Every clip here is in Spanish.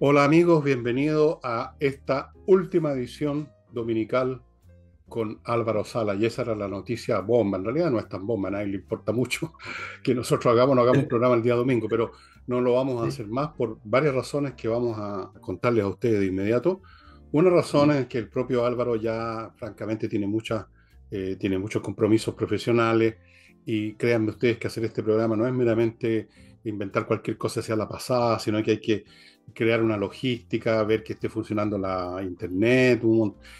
Hola amigos, bienvenidos a esta última edición dominical con Álvaro Sala. Y esa era la noticia bomba. En realidad no es tan bomba, a nadie le importa mucho que nosotros hagamos, no hagamos un programa el día domingo, pero no lo vamos a hacer más por varias razones que vamos a contarles a ustedes de inmediato. Una razón es que el propio Álvaro ya francamente tiene, muchas, eh, tiene muchos compromisos profesionales y créanme ustedes que hacer este programa no es meramente inventar cualquier cosa hacia la pasada, sino que hay que crear una logística, ver que esté funcionando la internet,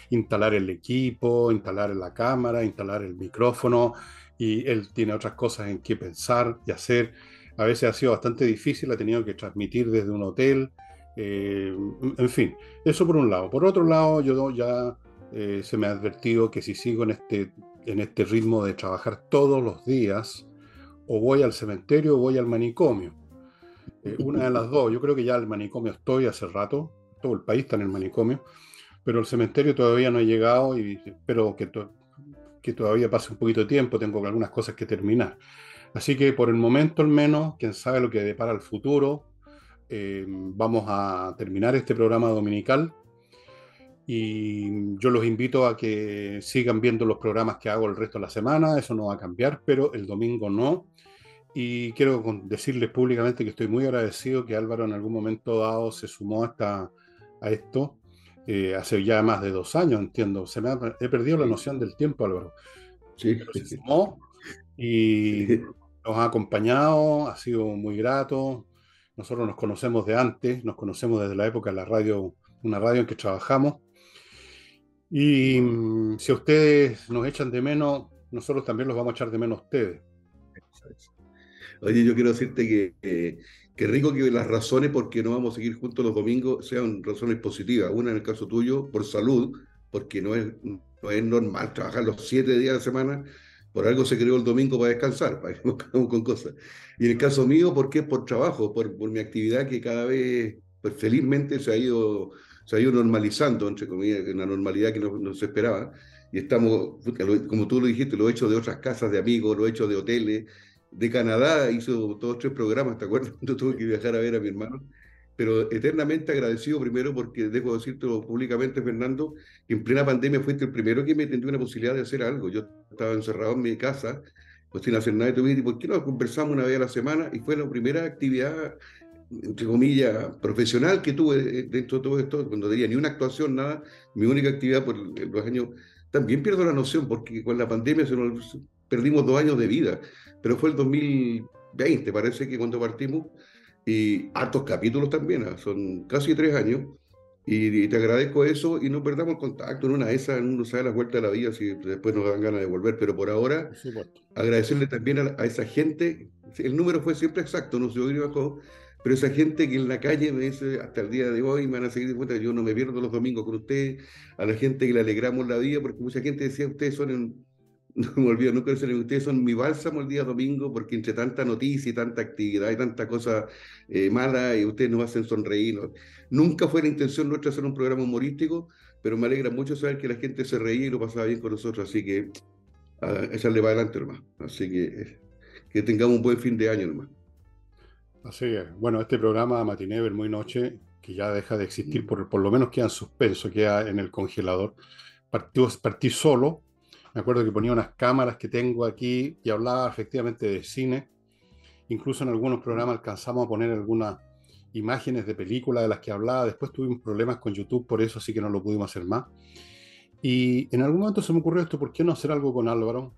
instalar el equipo, instalar la cámara, instalar el micrófono, y él tiene otras cosas en que pensar y hacer. A veces ha sido bastante difícil, ha tenido que transmitir desde un hotel, eh, en fin, eso por un lado. Por otro lado, yo ya eh, se me ha advertido que si sigo en este, en este ritmo de trabajar todos los días, o voy al cementerio o voy al manicomio. Eh, una de las dos. Yo creo que ya al manicomio estoy hace rato. Todo el país está en el manicomio. Pero el cementerio todavía no ha llegado y espero que, que todavía pase un poquito de tiempo. Tengo algunas cosas que terminar. Así que por el momento al menos, quién sabe lo que depara el futuro, eh, vamos a terminar este programa dominical y yo los invito a que sigan viendo los programas que hago el resto de la semana, eso no va a cambiar, pero el domingo no. Y quiero decirles públicamente que estoy muy agradecido que Álvaro en algún momento dado se sumó hasta a esto. Eh, hace ya más de dos años, entiendo. Se me he perdido la noción del tiempo, Álvaro. Sí, se sumó y nos ha acompañado, ha sido muy grato. Nosotros nos conocemos de antes, nos conocemos desde la época de la radio, una radio en que trabajamos. Y mm, si ustedes nos echan de menos, nosotros también los vamos a echar de menos a ustedes. Oye, yo quiero decirte que, que, rico que las razones por qué no vamos a seguir juntos los domingos sean razones positivas. Una en el caso tuyo, por salud, porque no es, no es normal trabajar los siete días de la semana. Por algo se creó el domingo para descansar, para que con cosas. Y en el caso mío, ¿por qué? Por trabajo, por, por mi actividad que cada vez, pues felizmente se ha ido, se ha ido normalizando, entre comillas, una normalidad que no, se esperaba. Y estamos, como tú lo dijiste, lo he hecho de otras casas de amigos, lo he hecho de hoteles, de Canadá hizo todos tres programas, ¿te acuerdas? Yo tuve que viajar a ver a mi hermano. Pero eternamente agradecido primero porque dejo decirte públicamente, Fernando, que en plena pandemia fuiste el primero que me tendió una posibilidad de hacer algo. Yo estaba encerrado en mi casa, pues sin hacer nada, y tú me ¿por qué no conversamos una vez a la semana? Y fue la primera actividad, entre comillas, profesional que tuve dentro de todo esto, cuando tenía ni una actuación, nada, mi única actividad por los años. También pierdo la noción porque con la pandemia perdimos dos años de vida pero fue el 2020, parece que cuando partimos, y hartos capítulos también, ¿ah? son casi tres años, y, te agradezco eso y no perdamos el contacto, en una de esas uno sabe la vuelta de la vida si después nos dan ganas de volver, pero por ahora agradecerle también a, esa gente, el número fue siempre exacto, no se ni bajó, pero esa gente que en la calle me dice hasta el día de hoy me van a seguir de cuenta, yo no me pierdo los domingos con ustedes, a la gente que le alegramos la vida, porque mucha gente decía, ustedes son en, no me olvido nunca de ustedes son mi bálsamo el día domingo porque entre tanta noticia y tanta actividad y tanta cosa eh, mala y ustedes nos hacen sonreír. Nunca fue la intención nuestra hacer un programa humorístico, pero me alegra mucho saber que la gente se reía y lo pasaba bien con nosotros, así que a echarle para adelante, hermano. Así que que tengamos un buen fin de año, hermano. Así es. Bueno, este programa Matinever Muy Noche, que ya deja de existir, por, por lo menos queda en suspenso, queda en el congelador. Partí, partí solo, me acuerdo que ponía unas cámaras que tengo aquí y hablaba efectivamente de cine. Incluso en algunos programas alcanzamos a poner algunas imágenes de películas de las que hablaba. Después tuvimos problemas con YouTube, por eso sí que no lo pudimos hacer más. Y en algún momento se me ocurrió esto, ¿por qué no hacer algo con Álvaro?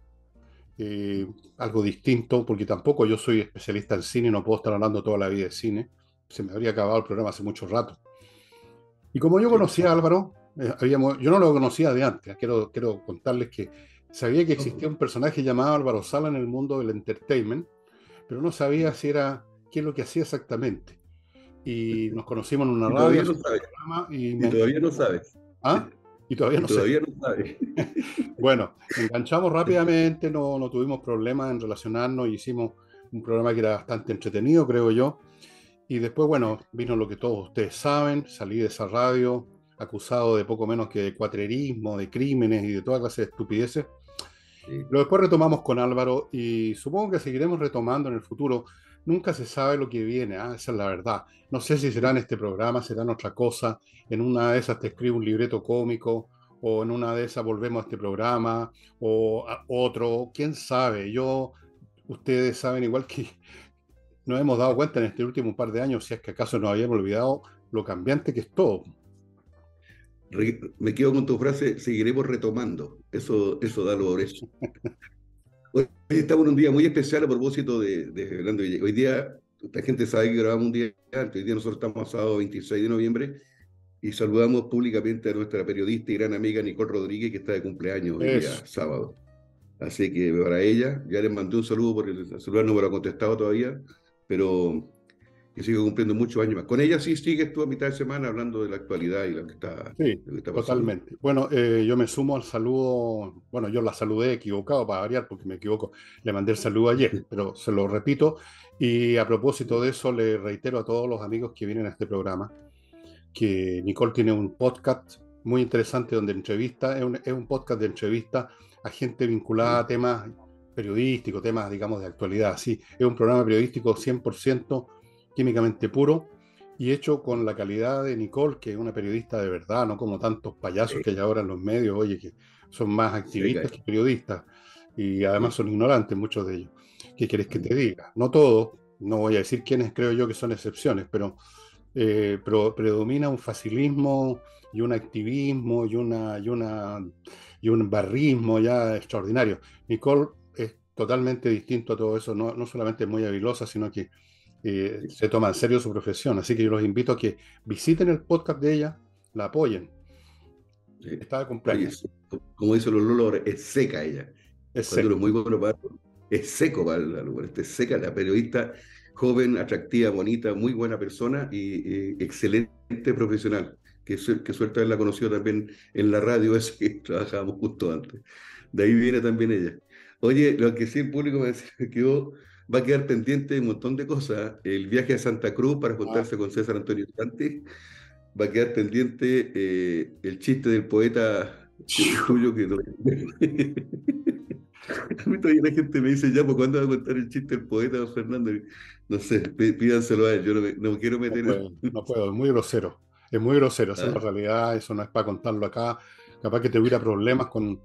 Eh, algo distinto, porque tampoco yo soy especialista en cine, no puedo estar hablando toda la vida de cine. Se me habría acabado el programa hace mucho rato. Y como yo conocía a Álvaro, eh, yo no lo conocía de antes, quiero, quiero contarles que sabía que existía un personaje llamado Álvaro Sala en el mundo del entertainment, pero no sabía si era qué es lo que hacía exactamente. Y nos conocimos en una radio. Y, todavía no sabes. ¿Ah? Y todavía no, todavía no sabes. bueno, enganchamos rápidamente, no, no tuvimos problemas en relacionarnos y hicimos un programa que era bastante entretenido, creo yo. Y después, bueno, vino lo que todos ustedes saben, salí de esa radio, acusado de poco menos que de cuatrerismo, de crímenes y de toda clase de estupideces. Lo después retomamos con Álvaro y supongo que seguiremos retomando en el futuro. nunca se sabe lo que viene, ¿ah? esa es la verdad. No sé si será en este programa, será en otra cosa, en una de esas te escribo un libreto cómico, o en una de esas volvemos a este programa, o a otro, quién sabe. Yo, ustedes saben igual que nos hemos dado cuenta en este último par de años, si es que acaso nos habíamos olvidado lo cambiante que es todo. Me quedo con tu frase, seguiremos retomando. Eso, eso da lo eso. Hoy estamos en un día muy especial a propósito de, de Hoy día, la gente sabe que grabamos un día antes. Hoy día nosotros estamos sábado 26 de noviembre y saludamos públicamente a nuestra periodista y gran amiga Nicole Rodríguez, que está de cumpleaños hoy día sábado. Así que para ella, ya les mandé un saludo porque el celular no me lo ha contestado todavía, pero que sigue cumpliendo muchos años más. Con ella sí sigues tú a mitad de semana hablando de la actualidad y lo que está, sí, Totalmente. Bueno, eh, yo me sumo al saludo, bueno, yo la saludé equivocado para variar porque me equivoco, le mandé el saludo ayer, pero se lo repito y a propósito de eso le reitero a todos los amigos que vienen a este programa que Nicole tiene un podcast muy interesante donde entrevista, es un, es un podcast de entrevista a gente vinculada a temas periodísticos, temas, digamos, de actualidad. Sí, es un programa periodístico 100% químicamente puro y hecho con la calidad de Nicole, que es una periodista de verdad, no como tantos payasos que hay ahora en los medios, oye, que son más activistas que periodistas y además son ignorantes muchos de ellos. ¿Qué quieres que te diga? No todos, no voy a decir quiénes creo yo que son excepciones, pero, eh, pero predomina un facilismo y un activismo y, una, y, una, y un barrismo ya extraordinario. Nicole es totalmente distinto a todo eso, no, no solamente es muy habilosa, sino que eh, se toma en serio su profesión. Así que yo los invito a que visiten el podcast de ella, la apoyen. Está de cumpleaños. como dice los Lolo, es seca ella. Es seco. muy bueno para, es seco para la es seca, la periodista joven, atractiva, bonita, muy buena persona y, excelente profesional. Que, que suerte haberla conocido también en la radio, es que trabajábamos justo antes. De ahí viene también ella. Oye, lo que sí el público me quedó va a quedar pendiente un montón de cosas. El viaje a Santa Cruz para juntarse con César Antonio Dante. Va a quedar pendiente eh, el chiste del poeta tuyo que A mí todavía la gente me dice, ya, pues ¿cuándo va a contar el chiste del poeta, don Fernando? No sé, pídanselo a él, yo no, me, no quiero meter... No puedo, es muy grosero, es muy grosero, esa es la ah. realidad, eso no es para contarlo acá, capaz que te hubiera problemas con,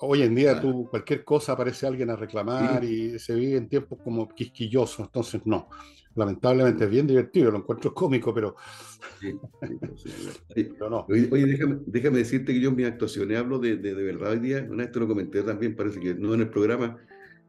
Hoy en día tú, cualquier cosa aparece alguien a reclamar y se vive en tiempos como quisquillosos, entonces no. Lamentablemente es bien divertido, lo encuentro cómico, pero, no. Oye, déjame, déjame, decirte que yo en mis actuaciones hablo de, de, verdad hoy día, una vez te lo comenté también, parece que no en el programa,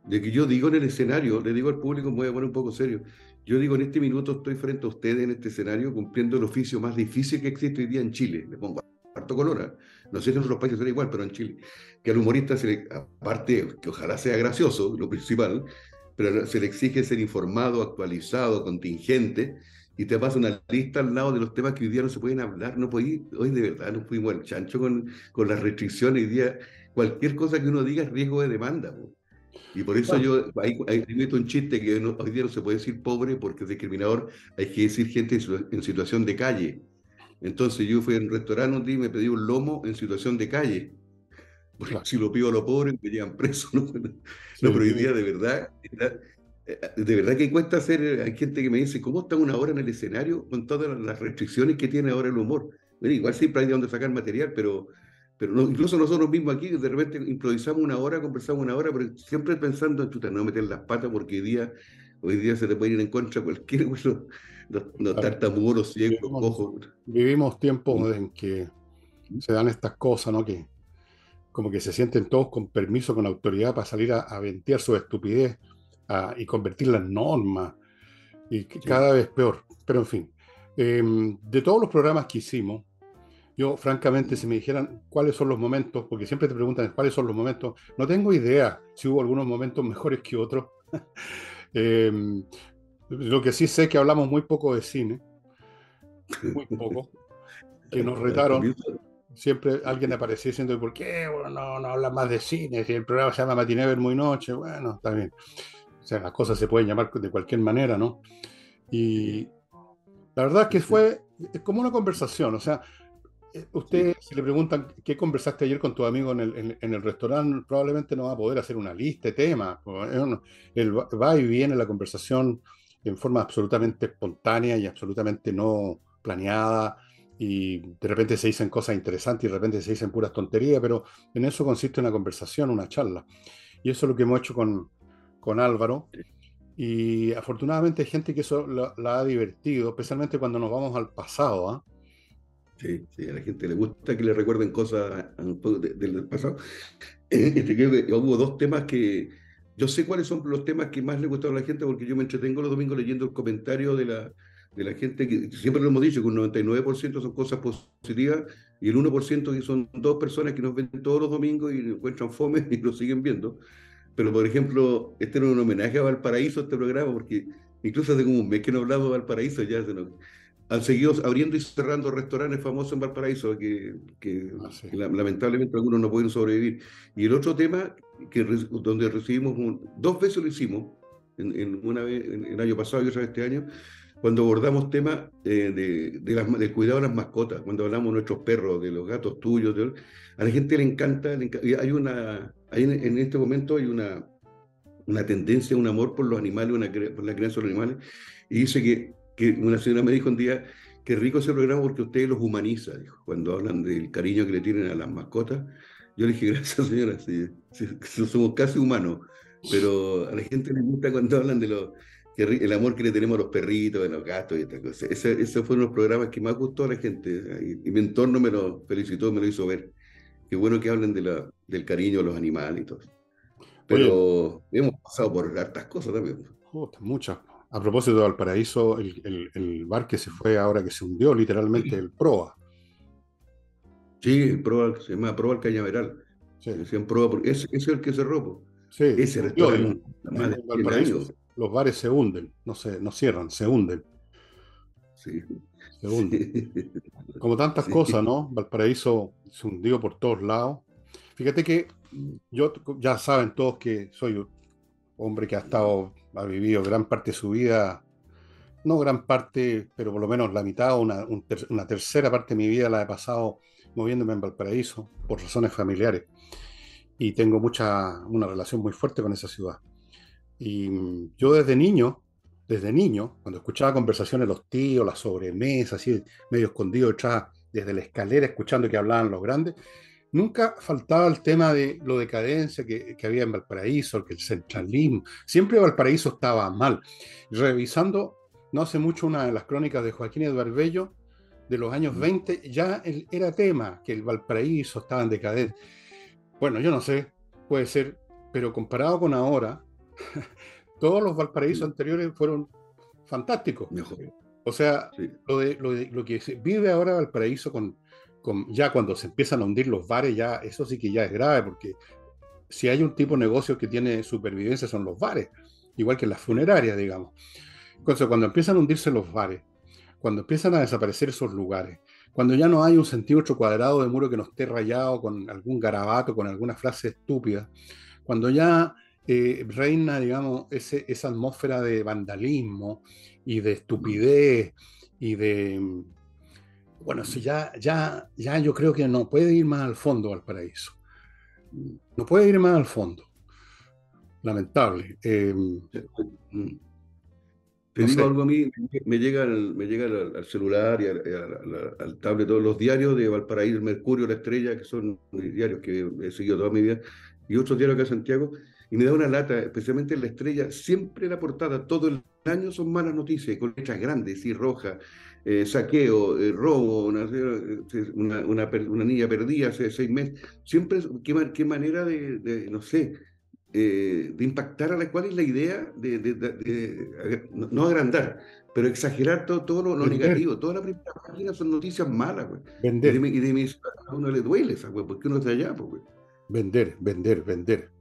de que yo digo en el escenario, le digo al público, me voy a poner un poco serio, yo digo en este minuto estoy frente a ustedes en este escenario cumpliendo el oficio más difícil que existe hoy día en Chile, le pongo harto color, ¿eh? No sé si en otros países será igual, pero en Chile, que al humorista, se le, aparte que ojalá sea gracioso, lo principal, pero se le exige ser informado, actualizado, contingente, y te pasa una lista al lado de los temas que hoy día no se pueden hablar, no hoy de verdad no fuimos al chancho con, con las restricciones, hoy día cualquier cosa que uno diga es riesgo de demanda. Y por eso yo ahí, meto un chiste que hoy día no se puede decir pobre porque es discriminador, hay que decir gente en situación de calle. Entonces yo fui a un restaurante un día y me pedí un lomo en situación de calle. Porque si lo pido a los pobres me llevan preso. ¿no? pero hoy día de verdad, eh, de verdad que cuesta hacer, hay gente que me dice, ¿cómo está una hora en el escenario con todas las restricciones que tiene ahora el humor? Bueno, igual siempre hay de dónde sacar material, pero, pero incluso nosotros mismos aquí, de repente improvisamos una hora, conversamos una hora, pero siempre pensando en chuta, no meter las patas porque hoy día, hoy día se te puede ir en contra cualquier bueno, los, tartamudos, ciegos, ojos. Vivimos tiempos en que se dan estas cosas, ¿no? Que como que se sienten todos con permiso, con autoridad para salir a, a ventear su estupidez y convertirla en norma. Y cada vez peor. Pero en fin, em, de todos los programas que hicimos, yo francamente, si me dijeran cuáles son los momentos, porque siempre te preguntan cuáles son los momentos, no tengo idea si hubo algunos momentos mejores que otros. eh, lo que sí sé es que hablamos muy poco de cine, muy poco, que nos retaron. Siempre alguien aparecía diciendo, ¿por qué no, no habla más de cine? Si el programa se llama Matiné muy noche, bueno, está bien. O sea, las cosas se pueden llamar de cualquier manera, ¿no? Y la verdad es que fue como una conversación, o sea, eh, usted, si le preguntan qué conversaste ayer con tu amigo en el, en, el restaurante, probablemente no va a poder hacer una lista de temas. Él va y viene la conversación en forma absolutamente espontánea y absolutamente no planeada, y de repente se dicen cosas interesantes y de repente se dicen puras tonterías, pero en eso consiste una conversación, una charla. Y eso es lo que hemos hecho con, con Álvaro. Y afortunadamente hay gente que eso la, ha divertido, especialmente cuando nos vamos al pasado. ¿ah? Sí, sí, a la gente le gusta que le recuerden cosas del pasado. Este, que hubo dos temas que, yo sé cuáles son los temas que más le gustaron a la gente porque yo me entretengo los domingos leyendo el comentario de la, de la gente que siempre lo hemos dicho que un 99% son cosas positivas y el 1% que son dos personas que nos ven todos los domingos y encuentran fome y lo siguen viendo. Pero, por ejemplo, este era un homenaje a Valparaíso, este programa, porque incluso hace como un mes que no hablamos de Valparaíso, ya se nos, han seguido abriendo y cerrando restaurantes famosos en Valparaíso, que, que, ah, lamentablemente algunos no pueden sobrevivir. Y el otro tema, que donde recibimos, dos veces lo hicimos, en, una vez, en, el año pasado y otra vez este año, cuando abordamos temas eh, de, de las, del cuidado de las mascotas, cuando hablamos de nuestros perros, de los gatos tuyos, a la gente le encanta, hay una, hay en, este momento hay una, una tendencia, un amor por los animales, una, por la crianza de los animales, y dice que, que una señora me dijo un día, que rico ese programa porque ustedes los humaniza, dijo, cuando hablan del cariño que le tienen a las mascotas. Yo le dije, gracias señora, sí, somos casi humanos, pero a la gente le gusta cuando hablan de los el amor que le tenemos a los perritos, a los gatos y estas cosas. Ese, ese fue uno de los programas que más gustó a la gente y, mi entorno me lo felicitó, me lo hizo ver. Qué bueno que hablen de la, del cariño a los animales y todo. Pero hemos pasado por hartas cosas también. muchas. A propósito de Valparaíso, el, el, el, bar que se fue ahora que se hundió, literalmente, el Proa. Sí, el Proa, se llama Proa el Cañaveral. Sí. Decían Proa, porque ese, es el que cerró. Sí, ese restaurante. Más de Valparaíso los bares se hunden, no, se, no cierran, se hunden. Sí. Se hunden. Como tantas cosas, ¿no? Valparaíso se hundió por todos lados. Fíjate que yo, ya saben todos que soy hombre que ha estado, ha vivido gran parte de su vida, no gran parte, pero por lo menos la mitad una, una tercera parte de mi vida la he pasado moviéndome en Valparaíso por razones familiares. Y tengo mucha, una relación muy fuerte con esa ciudad. Y yo desde niño, desde niño, cuando escuchaba conversaciones de los tíos, la sobremesa, así medio escondido detrás, desde la escalera, escuchando que hablaban los grandes, nunca faltaba el tema de lo decadencia que, que había en Valparaíso, que el centralismo. Siempre Valparaíso estaba mal. Revisando, no hace mucho, una de las crónicas de Joaquín Eduardo Bello, de los años 20, mm. ya era tema que el Valparaíso estaba en decadencia. Bueno, yo no sé, puede ser, pero comparado con ahora, todos los Valparaísos anteriores fueron fantásticos. O sea, lo, de, lo, que se vive ahora Valparaíso con, ya cuando se empiezan a hundir los bares, ya eso sí que ya es grave, porque si hay un tipo de negocio que tiene supervivencia son los bares, igual que las funerarias, digamos. Entonces, cuando empiezan a hundirse los bares, cuando empiezan a desaparecer esos lugares, cuando ya no hay un centímetro cuadrado de muro que no esté rayado con algún garabato, con alguna frase estúpida, cuando ya eh, reina, digamos, ese, esa atmósfera de vandalismo y de estupidez y de... Bueno, si ya, ya, ya yo creo que no puede ir más al fondo al paraíso. No puede ir más al fondo. Lamentable. Eh, Te digo algo a mí, me llega, me llega al, celular y al, al, tablet todos los diarios de Valparaíso, el Mercurio, la Estrella, que son diarios que he seguido toda mi vida, y otros diarios acá en Santiago, y me da una lata, especialmente en la estrella, siempre la portada, todo el año son malas noticias, con letras grandes y rojas, eh, saqueo, eh, robo, una, una, una, niña perdida hace seis meses. Siempre, qué, qué manera de, no sé, eh, de impactar a la cual es la idea de, no agrandar, pero exagerar todo, todo lo, negativo. Toda la primera página son noticias malas, güey. Vender. Y de, a uno le duele esa, güey, porque uno está allá, pues, Vender, vender, vender.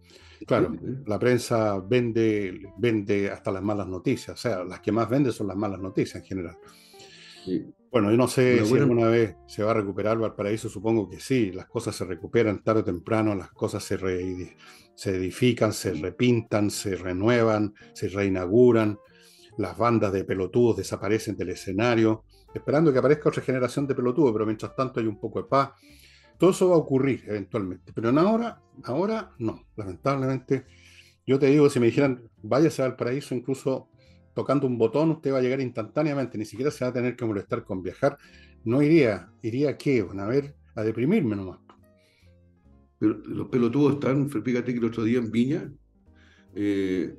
Claro, la prensa vende, vende hasta las malas noticias, o sea, las que más vende son las malas noticias en general. Bueno, yo no sé si alguna vez se va a recuperar Valparaíso, supongo que sí, las cosas se recuperan tarde o temprano, las cosas se, se edifican, se repintan, se renuevan, se reinauguran, las bandas de pelotudos desaparecen del escenario, esperando que aparezca otra generación de pelotudos, pero mientras tanto hay un poco de paz. Todo eso va a ocurrir eventualmente, pero en ahora, ahora no, lamentablemente. Yo te digo, si me dijeran, váyase al paraíso, incluso tocando un botón usted va a llegar instantáneamente, ni siquiera se va a tener que molestar con viajar. No iría, iría a qué, a ver, a deprimirme nomás. Pero los pelotudos están, fíjate que el otro día en Viña, eh,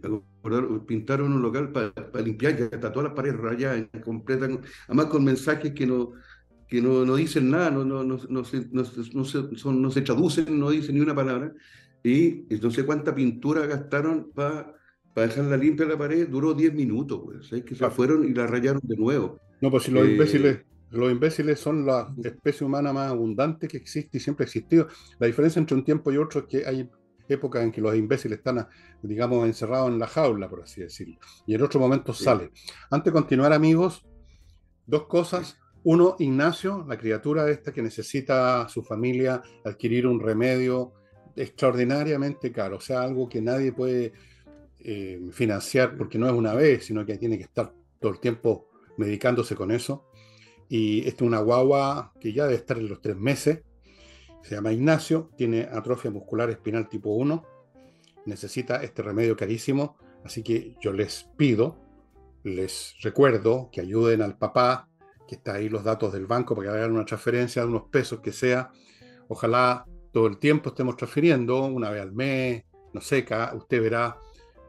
pintaron un local para limpiar, ya está todas las paredes rayadas, completas, además con mensajes que no, que no, no dicen nada, no, no, no, no, se, no, se, son, no se traducen, no dicen ni una palabra, y no sé cuánta pintura gastaron para dejarla limpia la pared, duró 10 minutos, pues, es que se fueron y la rayaron de nuevo. No, pues si los eh, imbéciles los imbéciles son la especie humana más abundante que existe y siempre ha existido. La diferencia entre un tiempo y otro es que hay épocas en que los imbéciles están, digamos, encerrados en la jaula, por así decirlo, y en otro momento sale. Antes de continuar, amigos, dos cosas. Uno, Ignacio, la criatura esta que necesita su familia adquirir un remedio extraordinariamente caro, o sea, algo que nadie puede eh, financiar porque no es una vez, sino que tiene que estar todo el tiempo medicándose con eso. Y esta es una guagua que ya debe estar en los tres meses. Se llama Ignacio, tiene atrofia muscular espinal tipo 1. Necesita este remedio carísimo. Así que yo les pido, les recuerdo que ayuden al papá, que está ahí los datos del banco para que hagan una transferencia de unos pesos que sea. Ojalá todo el tiempo estemos transfiriendo, una vez al mes, no sé, usted verá,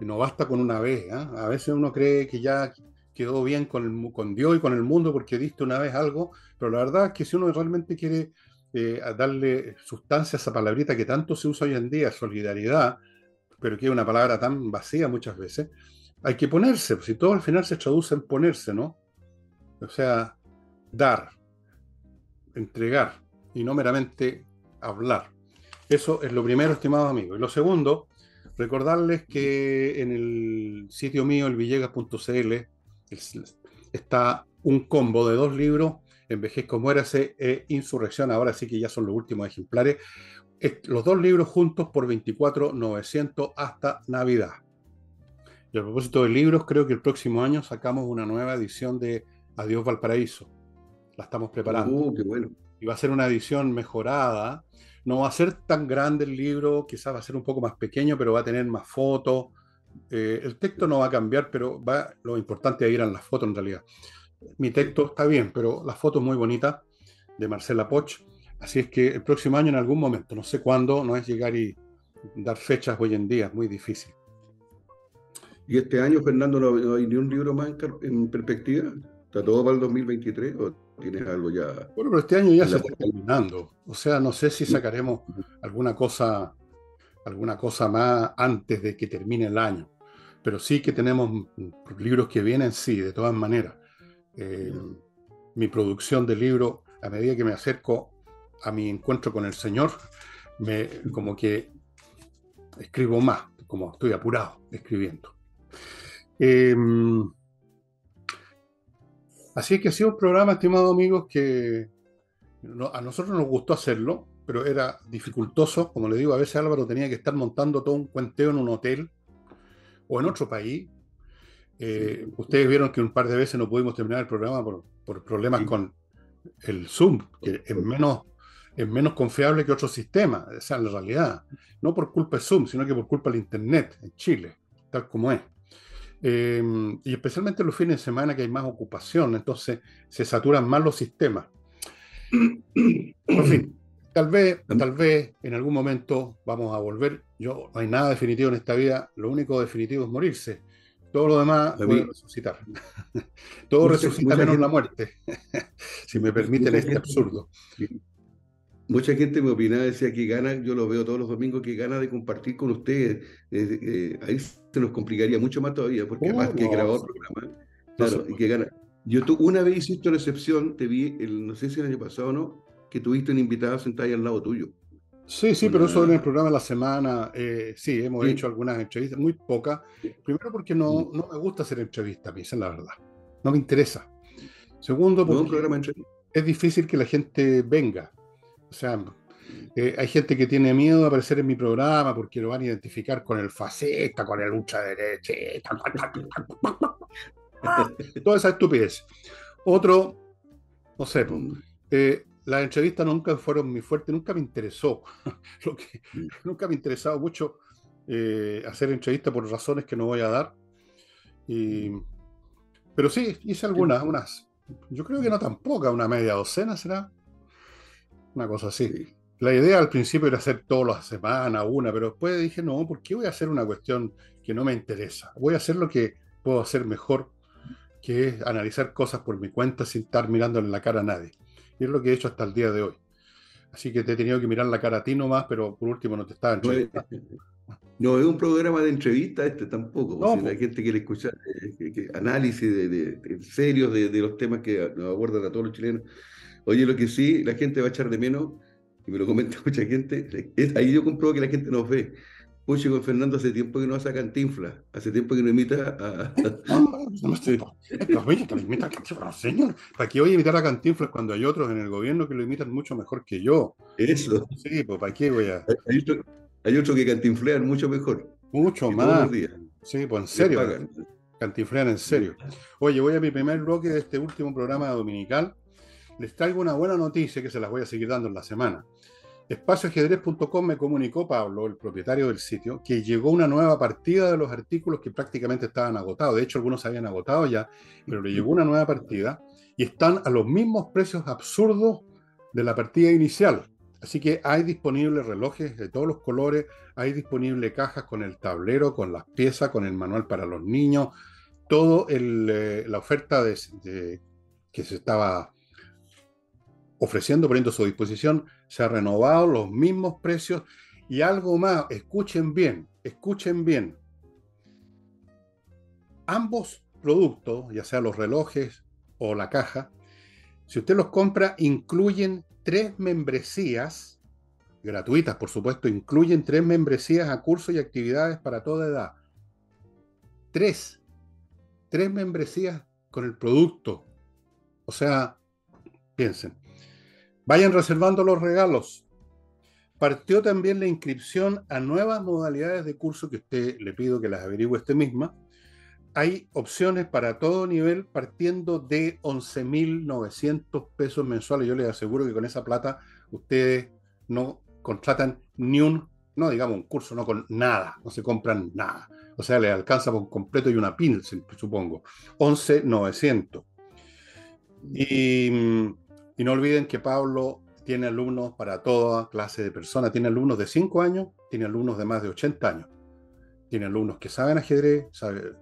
no basta con una vez. ¿ah? A veces uno cree que ya quedó bien con, con Dios y con el mundo porque diste una vez algo, pero la verdad es que si uno realmente quiere eh, darle sustancia a esa palabrita que tanto se usa hoy en día, solidaridad, pero que es una palabra tan vacía muchas veces, hay que ponerse, si todo al final se traduce en ponerse, ¿no? O sea, dar, entregar y no meramente hablar. Eso es lo primero, estimado amigo. Y lo segundo, recordarles que en el sitio mío, elvillegas.cl, está un combo de dos libros, Envejezco, Muérase e Insurrección, ahora sí que ya son los últimos ejemplares. Los dos libros juntos por 24.900 hasta Navidad. Y a propósito de libros, creo que el próximo año sacamos una nueva edición de Adiós Valparaíso. La estamos preparando. Uh, qué bueno. Y va a ser una edición mejorada. No va a ser tan grande el libro, quizás va a ser un poco más pequeño, pero va a tener más fotos, eh, el texto no va a cambiar, pero va, lo importante es ir a las fotos en realidad. Mi texto está bien, pero la foto es muy bonita de Marcela Poch. Así es que el próximo año en algún momento, no sé cuándo, no es llegar y dar fechas hoy en día, es muy difícil. ¿Y este año, Fernando, no, hay ni un libro más en, perspectiva? ¿Está todo para el 2023 o tienes algo ya? Bueno, pero este año ya se está terminando. O sea, no sé si sacaremos alguna cosa alguna cosa más antes de que termine el año. Pero sí que tenemos libros que vienen, sí, de todas maneras. Eh, mi producción de libros, a medida que me acerco a mi encuentro con el Señor, me, como que escribo más, como estoy apurado escribiendo. Em, así es que ha sido un programa, estimados amigos, que a nosotros nos gustó hacerlo pero era dificultoso. Como le digo, a veces Álvaro tenía que estar montando todo un cuenteo en un hotel o en otro país. Eh, ustedes vieron que un par de veces no pudimos terminar el programa por, problemas con el Zoom, que es menos, es menos confiable que otros sistemas, esa es la realidad. No por culpa de Zoom, sino que por culpa del Internet en Chile, tal como es. Eh, y especialmente los fines de semana que hay más ocupación, entonces se saturan más los sistemas. En fin, Tal vez, tal vez en algún momento vamos a volver. Yo no hay nada definitivo en esta vida, lo único definitivo es morirse. Todo lo demás puede resucitar. Todo resucita menos la muerte, si me permiten este absurdo. Mucha gente me opinaba, decía que gana, yo lo veo todos los domingos, que gana de compartir con ustedes. Eh, ahí se nos complicaría mucho más todavía, porque además que grabó otro programa. Claro, y que gana. Yo tú, una vez hiciste una excepción, te vi, el, no sé si el año pasado o no, que tuviste una invitada sentada ahí al lado tuyo. Sí, sí, pero eso en el programa de la semana, eh, sí, hemos hecho algunas entrevistas, muy pocas. Primero porque no, no me gusta hacer entrevistas, es la verdad. No me interesa. Segundo, porque es difícil que la gente venga. O sea, eh, hay gente que tiene miedo de aparecer en mi programa porque lo van a identificar con el faceta, con el lucha derecha, toda esa estupidez. Otro, no sé, eh, las entrevistas nunca fueron muy fuertes, nunca me interesó. Lo que, nunca me ha interesado mucho eh, hacer entrevistas por razones que no voy a dar. Y Pero sí, hice algunas, unas. Yo creo que no tan pocas, una media docena será. Una cosa así. La idea al principio era hacer todas las semanas, una, pero después dije, no, ¿por qué voy a hacer una cuestión que no me interesa? Voy a hacer lo que puedo hacer mejor, que es analizar cosas por mi cuenta sin estar mirándole la cara a nadie. Y es lo que he hecho hasta el día de hoy. Así que te he tenido que mirar la cara a ti nomás, pero por último no te estaba entrevistando. No, es un programa de entrevista este tampoco. No, la gente quiere escuchar eh, análisis de, serios de, los temas que nos abordan a todos los chilenos. Oye, lo que sí, la gente va a echar de menos y me lo comenta mucha gente, ahí yo compruebo que la gente nos ve. Puchi con Fernando hace tiempo que no hace cantinfla, hace tiempo que no imita a... ¿Para qué voy a imitar a cantinflas cuando hay otros en el gobierno que lo imitan mucho mejor que yo? Eso. Sí, pues ¿para qué voy a...? Hay, otros que cantinflean mucho mejor. Mucho más. Sí, pues en serio. Cantinflean en serio. Oye, voy a mi primer bloque de este último programa dominical les traigo una buena noticia que se las voy a seguir dando en la semana. Espacioajedrez.com me comunicó Pablo, el propietario del sitio, que llegó una nueva partida de los artículos que prácticamente estaban agotados. De hecho, algunos habían agotado ya, pero le llegó una nueva partida y están a los mismos precios absurdos de la partida inicial. Así que hay disponibles relojes de todos los colores, hay disponibles cajas con el tablero, con las piezas, con el manual para los niños, todo eh, la oferta que se estaba ofreciendo, poniendo a su disposición, se ha renovado los mismos precios y algo más, escuchen bien, escuchen bien. Ambos productos, ya sea los relojes o la caja, si usted los compra, incluyen tres membresías, gratuitas por supuesto, incluyen tres membresías a cursos y actividades para toda edad. Tres. Tres membresías con el producto. O sea, piensen, Vayan reservando los regalos. Partió también la inscripción a nuevas modalidades de curso que usted le pido que las averigüe usted misma. Hay opciones para todo nivel partiendo de 11.900 pesos mensuales. Yo les aseguro que con esa plata ustedes no contratan ni un, no digamos un curso, no con nada, no se compran nada. O sea, les alcanza por completo y una pin, supongo. 11.900. Y mm, y no olviden que Pablo tiene alumnos para toda clase de personas. Tiene alumnos de 5 años, tiene alumnos de más de 80 años. Tiene alumnos que saben ajedrez,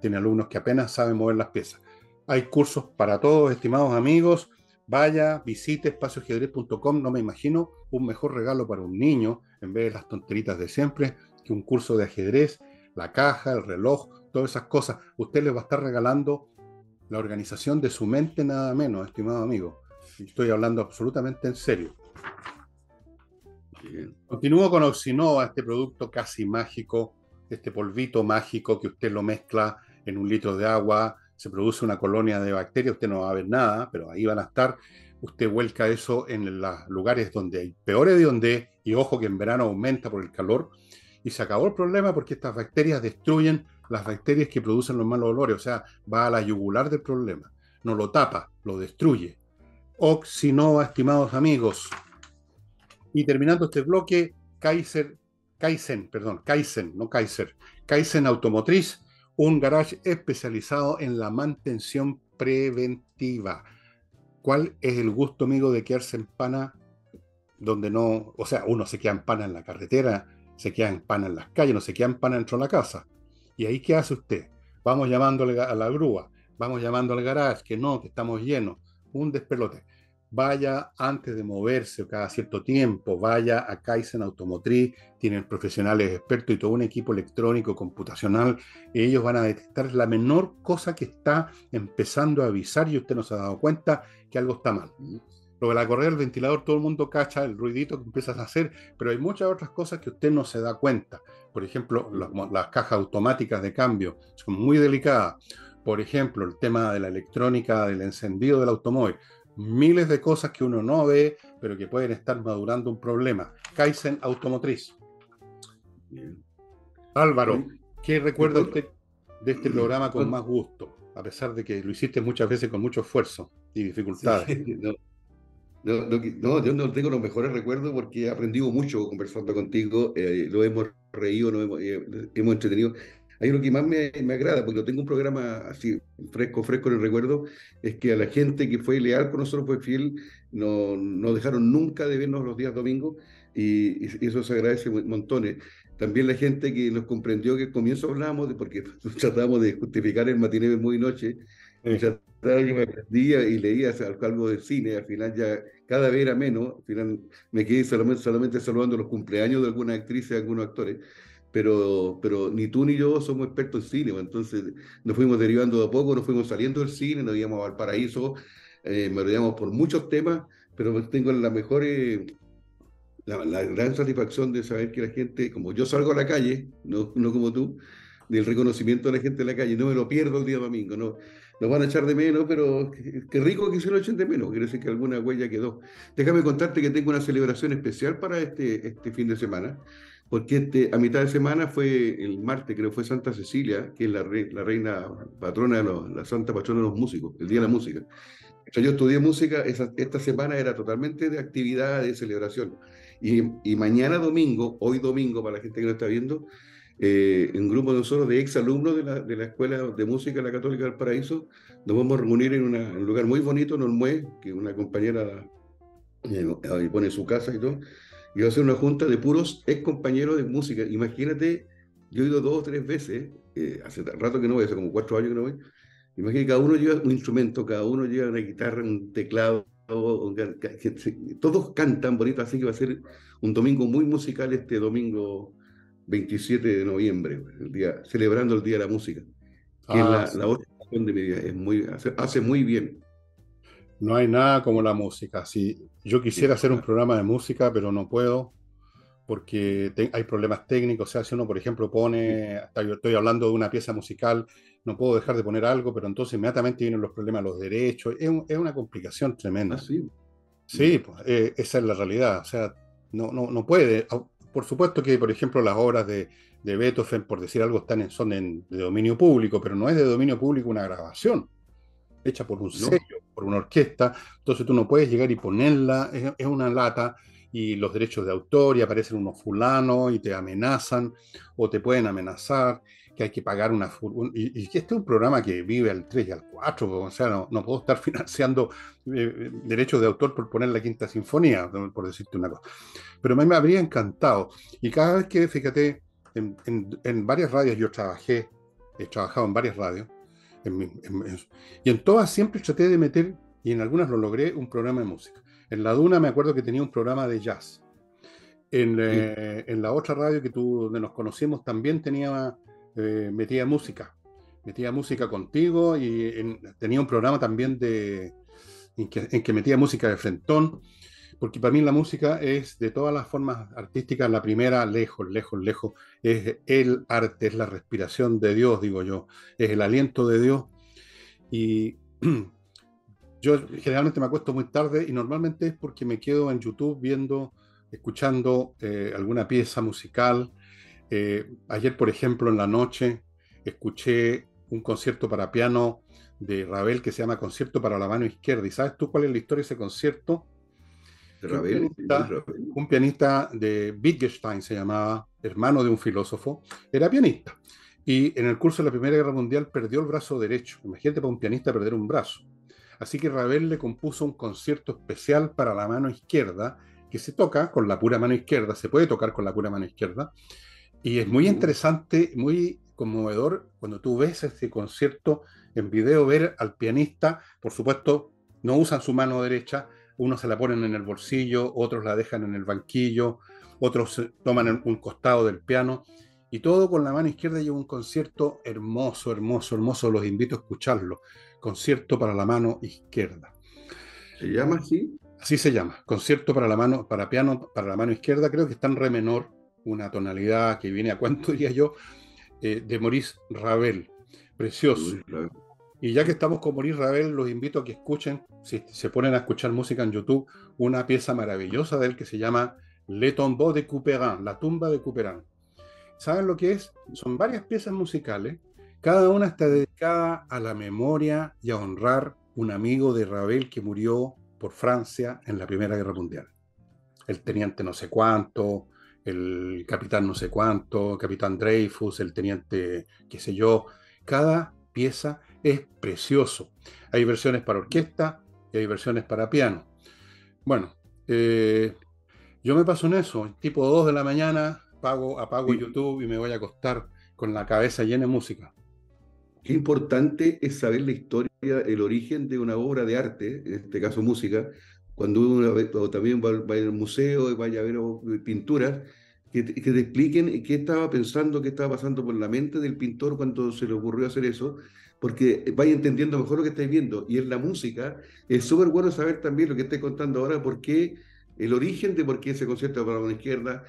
tiene alumnos que apenas saben mover las piezas. Hay cursos para todos, estimados amigos. Vaya, visite espacioajedrez.com. No me imagino un mejor regalo para un niño, en vez de las tonteritas de siempre, que un curso de ajedrez, la caja, el reloj, todas esas cosas. Usted les va a estar regalando la organización de su mente nada menos, estimado amigo. Estoy hablando absolutamente en serio. Continúo con Oxinova, este producto casi mágico, este polvito mágico que usted lo mezcla en un litro de agua, se produce una colonia de bacterias, usted no va a ver nada, pero ahí van a estar. Usted vuelca eso en los lugares donde hay peores de donde, y ojo que en verano aumenta por el calor, y se acabó el problema porque estas bacterias destruyen las bacterias que producen los malos olores, o sea, va a la yugular del problema. No lo tapa, lo destruye. Oxinova, estimados amigos. Y terminando este bloque, Kaiser, Kaizen, perdón, Kaizen, no Kaiser, Kaizen Automotriz, un garage especializado en la mantención preventiva. ¿Cuál es el gusto, amigo, de quedarse en pana donde no, o sea, uno se queda en pana en la carretera, se queda en pana en las calles, no se queda en pana dentro de la casa? ¿Y ahí qué hace usted? Vamos llamándole a la grúa, vamos llamando al garage, que no, que estamos llenos un despelote. Vaya antes de moverse cada cierto tiempo, vaya a Kaizen Automotriz, tienen profesionales expertos y todo un equipo electrónico, computacional, ellos van a detectar la menor cosa que está empezando a avisar y usted no se ha dado cuenta que algo está mal. Lo de la correa del ventilador, todo el mundo cacha el ruidito que empiezas a hacer, pero hay muchas otras cosas que usted no se da cuenta. Por ejemplo, las cajas automáticas de cambio son muy delicadas por ejemplo, el tema de la electrónica, del encendido del automóvil, miles de cosas que uno no ve, pero que pueden estar madurando un problema. Kaizen Automotriz. Álvaro, ¿qué recuerda usted de este programa con más gusto? A pesar de que lo hiciste muchas veces con mucho esfuerzo y dificultades. no, yo no tengo los mejores recuerdos porque he aprendido mucho conversando contigo, eh, lo hemos reído, hemos, eh, hemos entretenido. Hay lo que más me, me, agrada, porque tengo un programa así fresco, fresco en el recuerdo, es que a la gente que fue leal con nosotros, fue fiel, no, no dejaron nunca de vernos los días domingos y, y eso se agradece montones. También la gente que nos comprendió que al comienzo hablábamos de, porque tratábamos de justificar el matiné muy noche, y trataba que me aprendía y leía algo de cine, al final ya cada vez era menos, al final me quedé solamente, solamente saludando los cumpleaños de algunas actrices, de algunos actores, pero, pero ni tú ni yo somos expertos en cine, pues, entonces nos fuimos derivando de a poco, nos fuimos saliendo del cine, nos íbamos al paraíso, eh, me rodeamos por muchos temas, pero tengo la mejor, la, la, gran satisfacción de saber que la gente, como yo salgo a la calle, no, no como tú, del reconocimiento de la gente en la calle, no me lo pierdo el día domingo, no, nos van a echar de menos, pero qué rico que se lo echen de menos, quiere decir que alguna huella quedó. Déjame contarte que tengo una celebración especial para este, este fin de semana, porque este, a mitad de semana fue el martes, creo que fue Santa Cecilia, que es la, la reina patrona, de la santa patrona de los músicos, el Día de la Música. yo estudié música, esta semana era totalmente de actividad, de celebración. Y, y mañana domingo, hoy domingo, para la gente que no está viendo, eh, un grupo de nosotros, de exalumnos de la, de la Escuela de Música de la Católica del Paraíso, nos vamos a reunir en, un lugar muy bonito, en Olmué, que una compañera eh, pone su casa y todo, y va a hacer una junta de puros ex compañeros de música. Imagínate, yo he ido dos o tres veces, eh, hace rato que no voy, hace como cuatro años que no voy, imagínate, cada uno lleva un instrumento, cada uno lleva una guitarra, un teclado, todos cantan bonito, así que va a ser un domingo muy musical este domingo 27 de noviembre, el día, celebrando el Día de la Música, que ah, es la, otra de mi vida, es muy, hace, muy bien. No hay nada como la música. Si yo quisiera hacer un programa de música, pero no puedo, porque hay problemas técnicos. O sea, si uno, por ejemplo, pone, yo estoy hablando de una pieza musical, no puedo dejar de poner algo, pero entonces inmediatamente vienen los problemas, los derechos. Es, es una complicación tremenda. ¿Ah, sí, sí pues, eh, esa es la realidad. O sea, no, no, no puede por supuesto que, por ejemplo, las obras de, Beethoven, por decir algo, están en, son de dominio público, pero no es de dominio público una grabación hecha por un sello, por una orquesta. Entonces tú no puedes llegar y ponerla, es, una lata y los derechos de autor y aparecen unos fulanos y te amenazan o te pueden amenazar que hay que pagar una... y, que este es un programa que vive al 3 y al 4, o sea, no, puedo estar financiando eh, derechos de autor por poner la quinta sinfonía, por decirte una cosa. Pero a mí me habría encantado. Y cada vez que, fíjate, en, varias radios yo trabajé, he trabajado en varias radios, y en todas siempre traté de meter, y en algunas lo logré, un programa de música. En la Duna me acuerdo que tenía un programa de jazz. En, eh, en, la otra radio que tú, donde nos conocimos también tenía eh, metía música, metía música contigo y tenía un programa también de, en que, metía música de frentón, porque para mí la música es de todas las formas artísticas, la primera, lejos, lejos, lejos, es el arte, es la respiración de Dios, digo yo, es el aliento de Dios. Y yo generalmente me acuesto muy tarde y normalmente es porque me quedo en YouTube viendo, escuchando eh, alguna pieza musical eh, ayer, por ejemplo, en la noche, escuché un concierto para piano de Ravel que se llama Concierto para la mano izquierda. ¿Y sabes tú cuál es la historia de ese concierto? Ravel, un, pianista, de Wittgenstein se llamaba, hermano de un filósofo, era pianista. Y en el curso de la Primera Guerra Mundial perdió el brazo derecho. Imagínate para un pianista perder un brazo. Así que Ravel le compuso un concierto especial para la mano izquierda, que se toca con la pura mano izquierda, se puede tocar con la pura mano izquierda, y es muy interesante, muy conmovedor cuando tú ves este concierto en video, ver al pianista, por supuesto, no usan su mano derecha, unos se la ponen en el bolsillo, otros la dejan en el banquillo, otros toman un costado del piano, y todo con la mano izquierda y un concierto hermoso, hermoso, hermoso, los invito a escucharlo, concierto para la mano izquierda. ¿Se llama así? Así se llama, concierto para la mano, para piano, para la mano izquierda, creo que está en re menor, una tonalidad que viene a cuánto diría yo, eh, de Maurice Ravel. Precioso. Y ya que estamos con Maurice Ravel, los invito a que escuchen, si se ponen a escuchar música en YouTube, una pieza maravillosa de él que se llama Le Tombeau de Couperin, La tumba de Couperin. ¿Saben lo que es? Son varias piezas musicales, cada una está dedicada a la memoria y a honrar un amigo de Ravel que murió por Francia en la Primera Guerra Mundial. El teniente no sé cuánto, el capitán no sé cuánto, capitán Dreyfus, el teniente qué sé yo. Cada pieza es precioso. Hay versiones para orquesta y hay versiones para piano. Bueno, eh, yo me paso en eso, tipo 2 de la mañana, pago, apago YouTube y me voy a acostar con la cabeza llena de música. Qué importante es saber la historia, el origen de una obra de arte, en este caso música, cuando uno también va, va al museo y vaya a ver pinturas, que te, que te, expliquen qué estaba pensando, qué estaba pasando por la mente del pintor cuando se le ocurrió hacer eso, porque vaya entendiendo mejor lo que estáis viendo. Y en la música es súper bueno saber también lo que estoy contando ahora, por qué el origen de por qué ese concierto para la izquierda.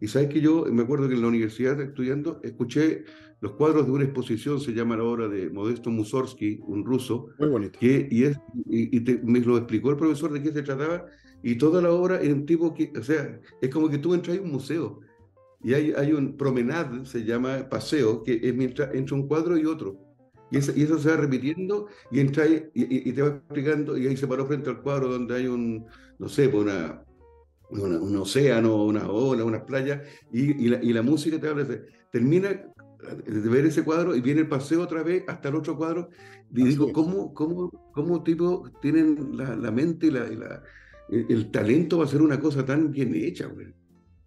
Y sabes que yo me acuerdo que en la universidad estudiando escuché los cuadros de una exposición, se llama la obra de Modesto Mussorgsky, un ruso. Muy bonito. Que, y es, y, me lo explicó el profesor de qué se trataba, y toda la obra es un tipo que, o sea, es como que tú entras a un museo. Y hay, hay un promenade, se llama paseo, que es mientras entre un cuadro y otro. Y eso, y eso se va repitiendo y, entra y, y, te va explicando, y ahí se paró frente al cuadro donde hay un, no sé, pues una, un océano, una ola, unas playas, y, la, y la música te habla, termina de ver ese cuadro y viene el paseo otra vez hasta el otro cuadro, y digo, ¿cómo, cómo, cómo tipo tienen la, la mente y, la, la el, talento va a ser una cosa tan bien hecha, güey?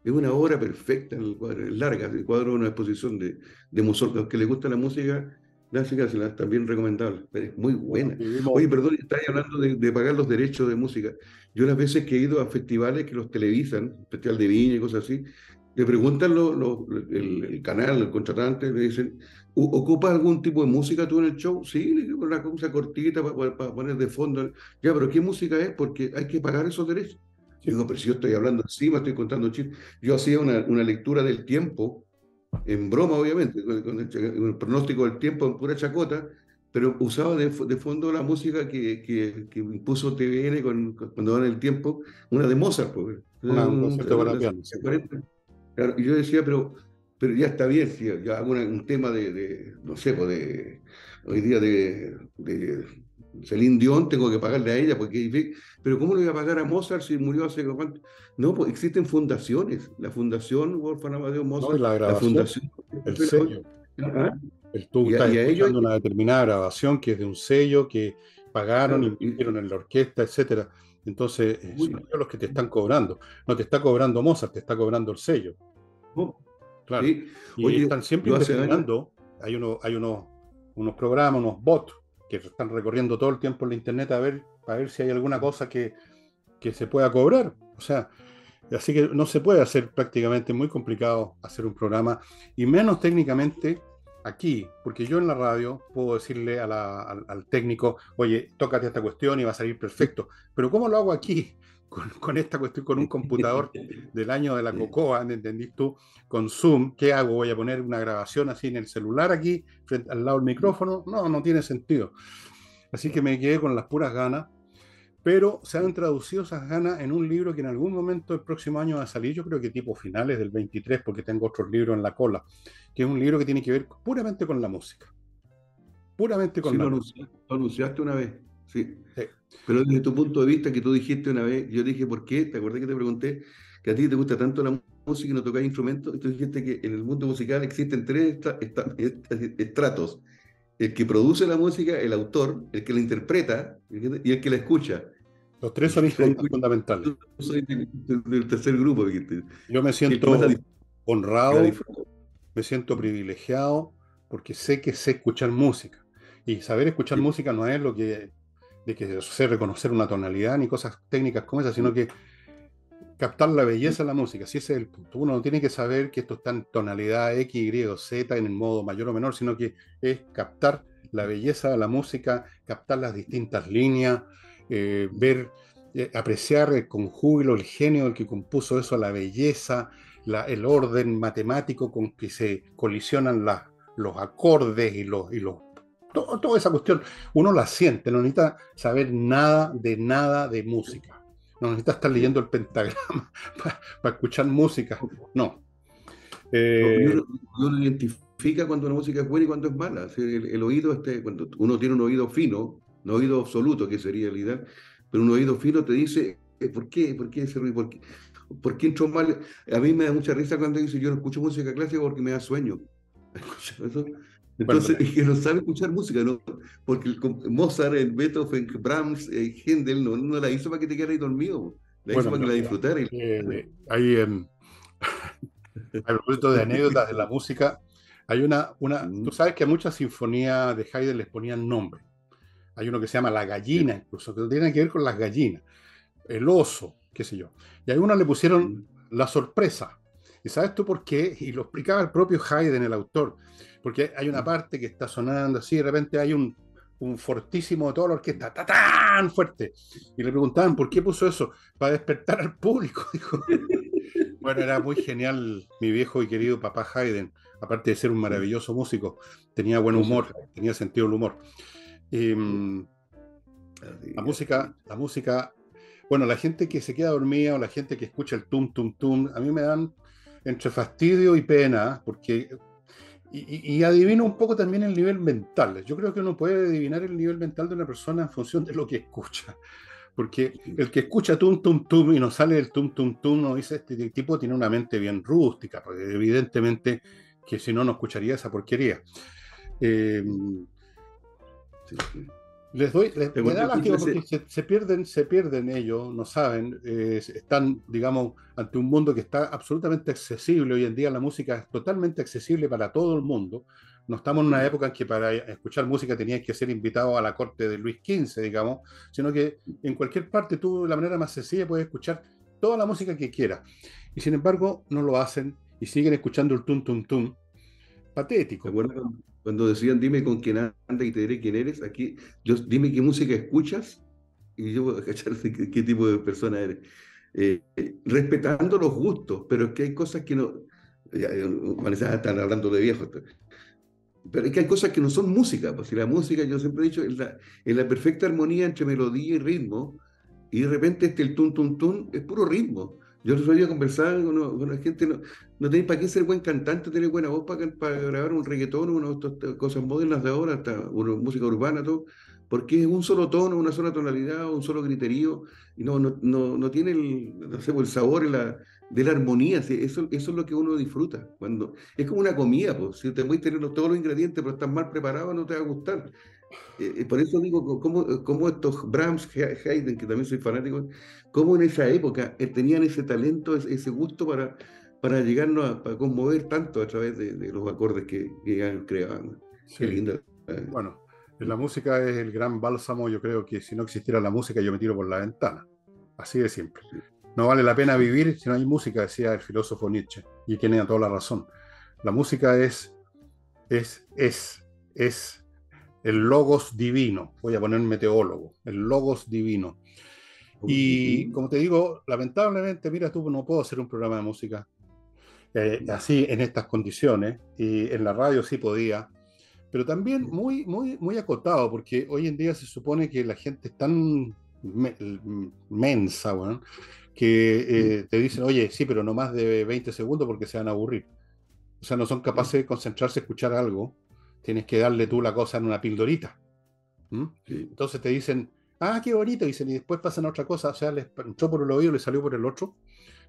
Es una obra perfecta, el cuadro, es larga, el cuadro es una exposición de, de Musol, los que les gusta la música, Gracias, también recomendable. Es muy buena. Oye, perdón, estáis hablando de, pagar los derechos de música. Yo las veces que he ido a festivales que los televisan, Festival de Viña y cosas así, le preguntan el, canal, el contratante, le dicen, ¿ocupas algún tipo de música tú en el show? Sí, le digo una cosa cortita para, poner de fondo. Ya, pero ¿qué música es? Porque hay que pagar esos derechos. digo, pero si yo estoy hablando encima, estoy contando chistes. Yo hacía una, una lectura del tiempo en broma obviamente, con el, pronóstico del tiempo en pura chacota, pero usaba de, de fondo la música que, que, que, impuso TVN con, cuando dan el tiempo, una de Mozart. Pues, una, un, Claro, y yo decía, pero, pero ya está bien, si ya hago un tema de, de, no sé, pues de, hoy día de, de Celine Dion, tengo que pagarle a ella, porque, pero ¿cómo le voy a pagar a Mozart si murió hace cuánto? No, pues existen fundaciones, la Fundación Wolfgang Amadeus Mozart, la, la, Fundación... El sello. El, tú estás y una determinada grabación que es de un sello que pagaron, claro, invirtieron en la orquesta, etcétera. Entonces, eh, son ellos los que te están cobrando. No te está cobrando Mozart, te está cobrando el sello. Claro. Sí. Y Oye, están siempre investigando. Hay, uno, hay unos, unos programas, unos bots que están recorriendo todo el tiempo en la internet a ver, a ver si hay alguna cosa que, que se pueda cobrar. O sea, así que no se puede hacer prácticamente muy complicado hacer un programa y menos técnicamente aquí, porque yo en la radio puedo decirle a la, al, al, técnico, oye, tócate esta cuestión y va a salir perfecto, pero ¿cómo lo hago aquí? Con, con esta cuestión, con un computador del año de la Cocoa, ¿entendís tú? Con Zoom, ¿qué hago? ¿Voy a poner una grabación así en el celular aquí, frente, al lado del micrófono? No, no tiene sentido. Así que me quedé con las puras ganas pero se han traducido esas ganas en un libro que en algún momento del próximo año va a salir, yo creo que tipo finales del 23, porque tengo otros libros en la cola, que es un libro que tiene que ver puramente con la música. Puramente con sí, la lo música. Lo anunciaste una vez, sí. sí. Pero desde tu punto de vista que tú dijiste una vez, yo dije, ¿por qué? ¿Te acordás que te pregunté que a ti te gusta tanto la música y no tocas instrumentos? Y tú dijiste que en el mundo musical existen tres estratos. El que produce la música, el autor, el que la interpreta y el que la escucha. Los tres son fundamentales. Yo soy del, tercer grupo. Yo me siento honrado, me siento privilegiado, porque sé que sé escuchar música. Y saber escuchar sí. música no es lo que de que sé reconocer una tonalidad ni cosas técnicas como esas, sino que captar la belleza de la música. Si ese es el punto. Uno no tiene que saber que esto está en tonalidad X, Y o Z en el modo mayor o menor, sino que es captar la belleza de la música, captar las distintas líneas, eh, ver, eh, apreciar con júbilo el genio del que compuso eso, la belleza, la, el orden matemático con que se colisionan los acordes y los, y los todo, toda esa cuestión. Uno la siente, no necesita saber nada de nada de música. No necesita estar leyendo el pentagrama para, escuchar música. No. Eh, uno, uno, identifica cuando una música es buena y cuando es mala. El, el, oído, este, cuando uno tiene un oído fino, no oído absoluto, que sería el ideal, pero un oído fino te dice, ¿por qué? ¿Por qué ese ruido? ¿Por qué? ¿por qué entró mal? A mí me da mucha risa cuando dice yo no escucho música clásica porque me da sueño. Entonces, es que no sabe escuchar música, ¿no? Porque Mozart, Beethoven, Brahms, eh, Händel, no, no la hizo para que te quedaras dormido, la hizo para que la disfrutaras. Eh, ahí, eh, a propósito de anécdotas de la música, hay una, una, tú sabes que a muchas sinfonías de Haydn les ponían nombre. Hay uno que se llama La Gallina, incluso, que tiene que ver con las gallinas, el oso, qué sé yo. Y a uno le pusieron La Sorpresa. ¿Y sabes tú por qué? Y lo explicaba el propio Haydn, el autor. Porque hay una parte que está sonando así, de repente hay un, un fortísimo de toda la orquesta, tan fuerte. Y le preguntaban, ¿por qué puso eso? Para despertar al público, dijo. Bueno, era muy genial mi viejo y querido papá Haydn, aparte de ser un maravilloso músico, tenía buen humor, tenía sentido del humor. Em, la música, la música, bueno, la gente que se queda dormida o la gente que escucha el tum, tum, tum, a mí me dan entre fastidio y pena, porque, y, adivino un poco también el nivel mental. Yo creo que uno puede adivinar el nivel mental de una persona en función de lo que escucha. Porque el que escucha tum, tum, tum y no sale el tum, tum, tum, no dice, este tipo tiene una mente bien rústica, porque evidentemente que si no, no escucharía esa porquería. Eh, les doy, les, me da lástima porque se, pierden, se pierden ellos, no saben, eh, están, digamos, ante un mundo que está absolutamente accesible. Hoy en día la música es totalmente accesible para todo el mundo. No estamos en una época en que para escuchar música tenías que ser invitado a la corte de Luis XV, digamos, sino que en cualquier parte tú, de la manera más sencilla, puedes escuchar toda la música que quieras. Y sin embargo, no lo hacen y siguen escuchando el tum tum tum. Patético. Cuando, cuando decían dime con quién anda y te diré quién eres, aquí, yo, dime qué música escuchas y yo voy a cachar qué, tipo de persona eres. Eh, respetando los gustos, pero es que hay cosas que no. Ya, Vanessa, están hablando de viejos. Pero es que hay cosas que no son música, pues si la música, yo siempre he dicho, es la, la perfecta armonía entre melodía y ritmo, y de repente este el tum tum tum es puro ritmo. Yo los a conversar con, la gente, no, no tenéis para qué ser buen cantante, tener buena voz para, para grabar un reggaetón, una de estas cosas modernas de ahora, hasta una música urbana, todo, porque es un solo tono, una sola tonalidad, un solo criterio, y no, no, no, no tiene el, no sé, el sabor la, de la armonía, eso, eso es lo que uno disfruta. Cuando, es como una comida, pues, si te voy a tener todos los ingredientes, pero estás mal preparado, no te va a gustar. Eh, eh, por eso digo, como, como estos Brahms, Haydn, que también soy fanático, como en esa época eh, tenían ese talento, ese, gusto para, para llegarnos a conmover tanto a través de, los acordes que, que creaban. Qué linda. Bueno, la música es el gran bálsamo. Yo creo que si no existiera la música, yo me tiro por la ventana. Así de simple. No vale la pena vivir si no hay música, decía el filósofo Nietzsche, y tiene toda la razón. La música es, es, es, es el logos divino. Voy a poner meteólogo, el logos divino. Y como te digo, lamentablemente, mira tú, no puedo hacer un programa de música eh, así en estas condiciones. Y en la radio sí podía, pero también muy, muy, muy acotado, porque hoy en día se supone que la gente es tan mensa, bueno, que eh, te dicen, oye, sí, pero no más de 20 segundos porque se van a aburrir. O sea, no son capaces de concentrarse, escuchar algo tienes que darle tú la cosa en una pildorita. Entonces te dicen, ah, qué bonito, dicen, y después pasan a otra cosa, o sea, les entró por el oído, les salió por el otro,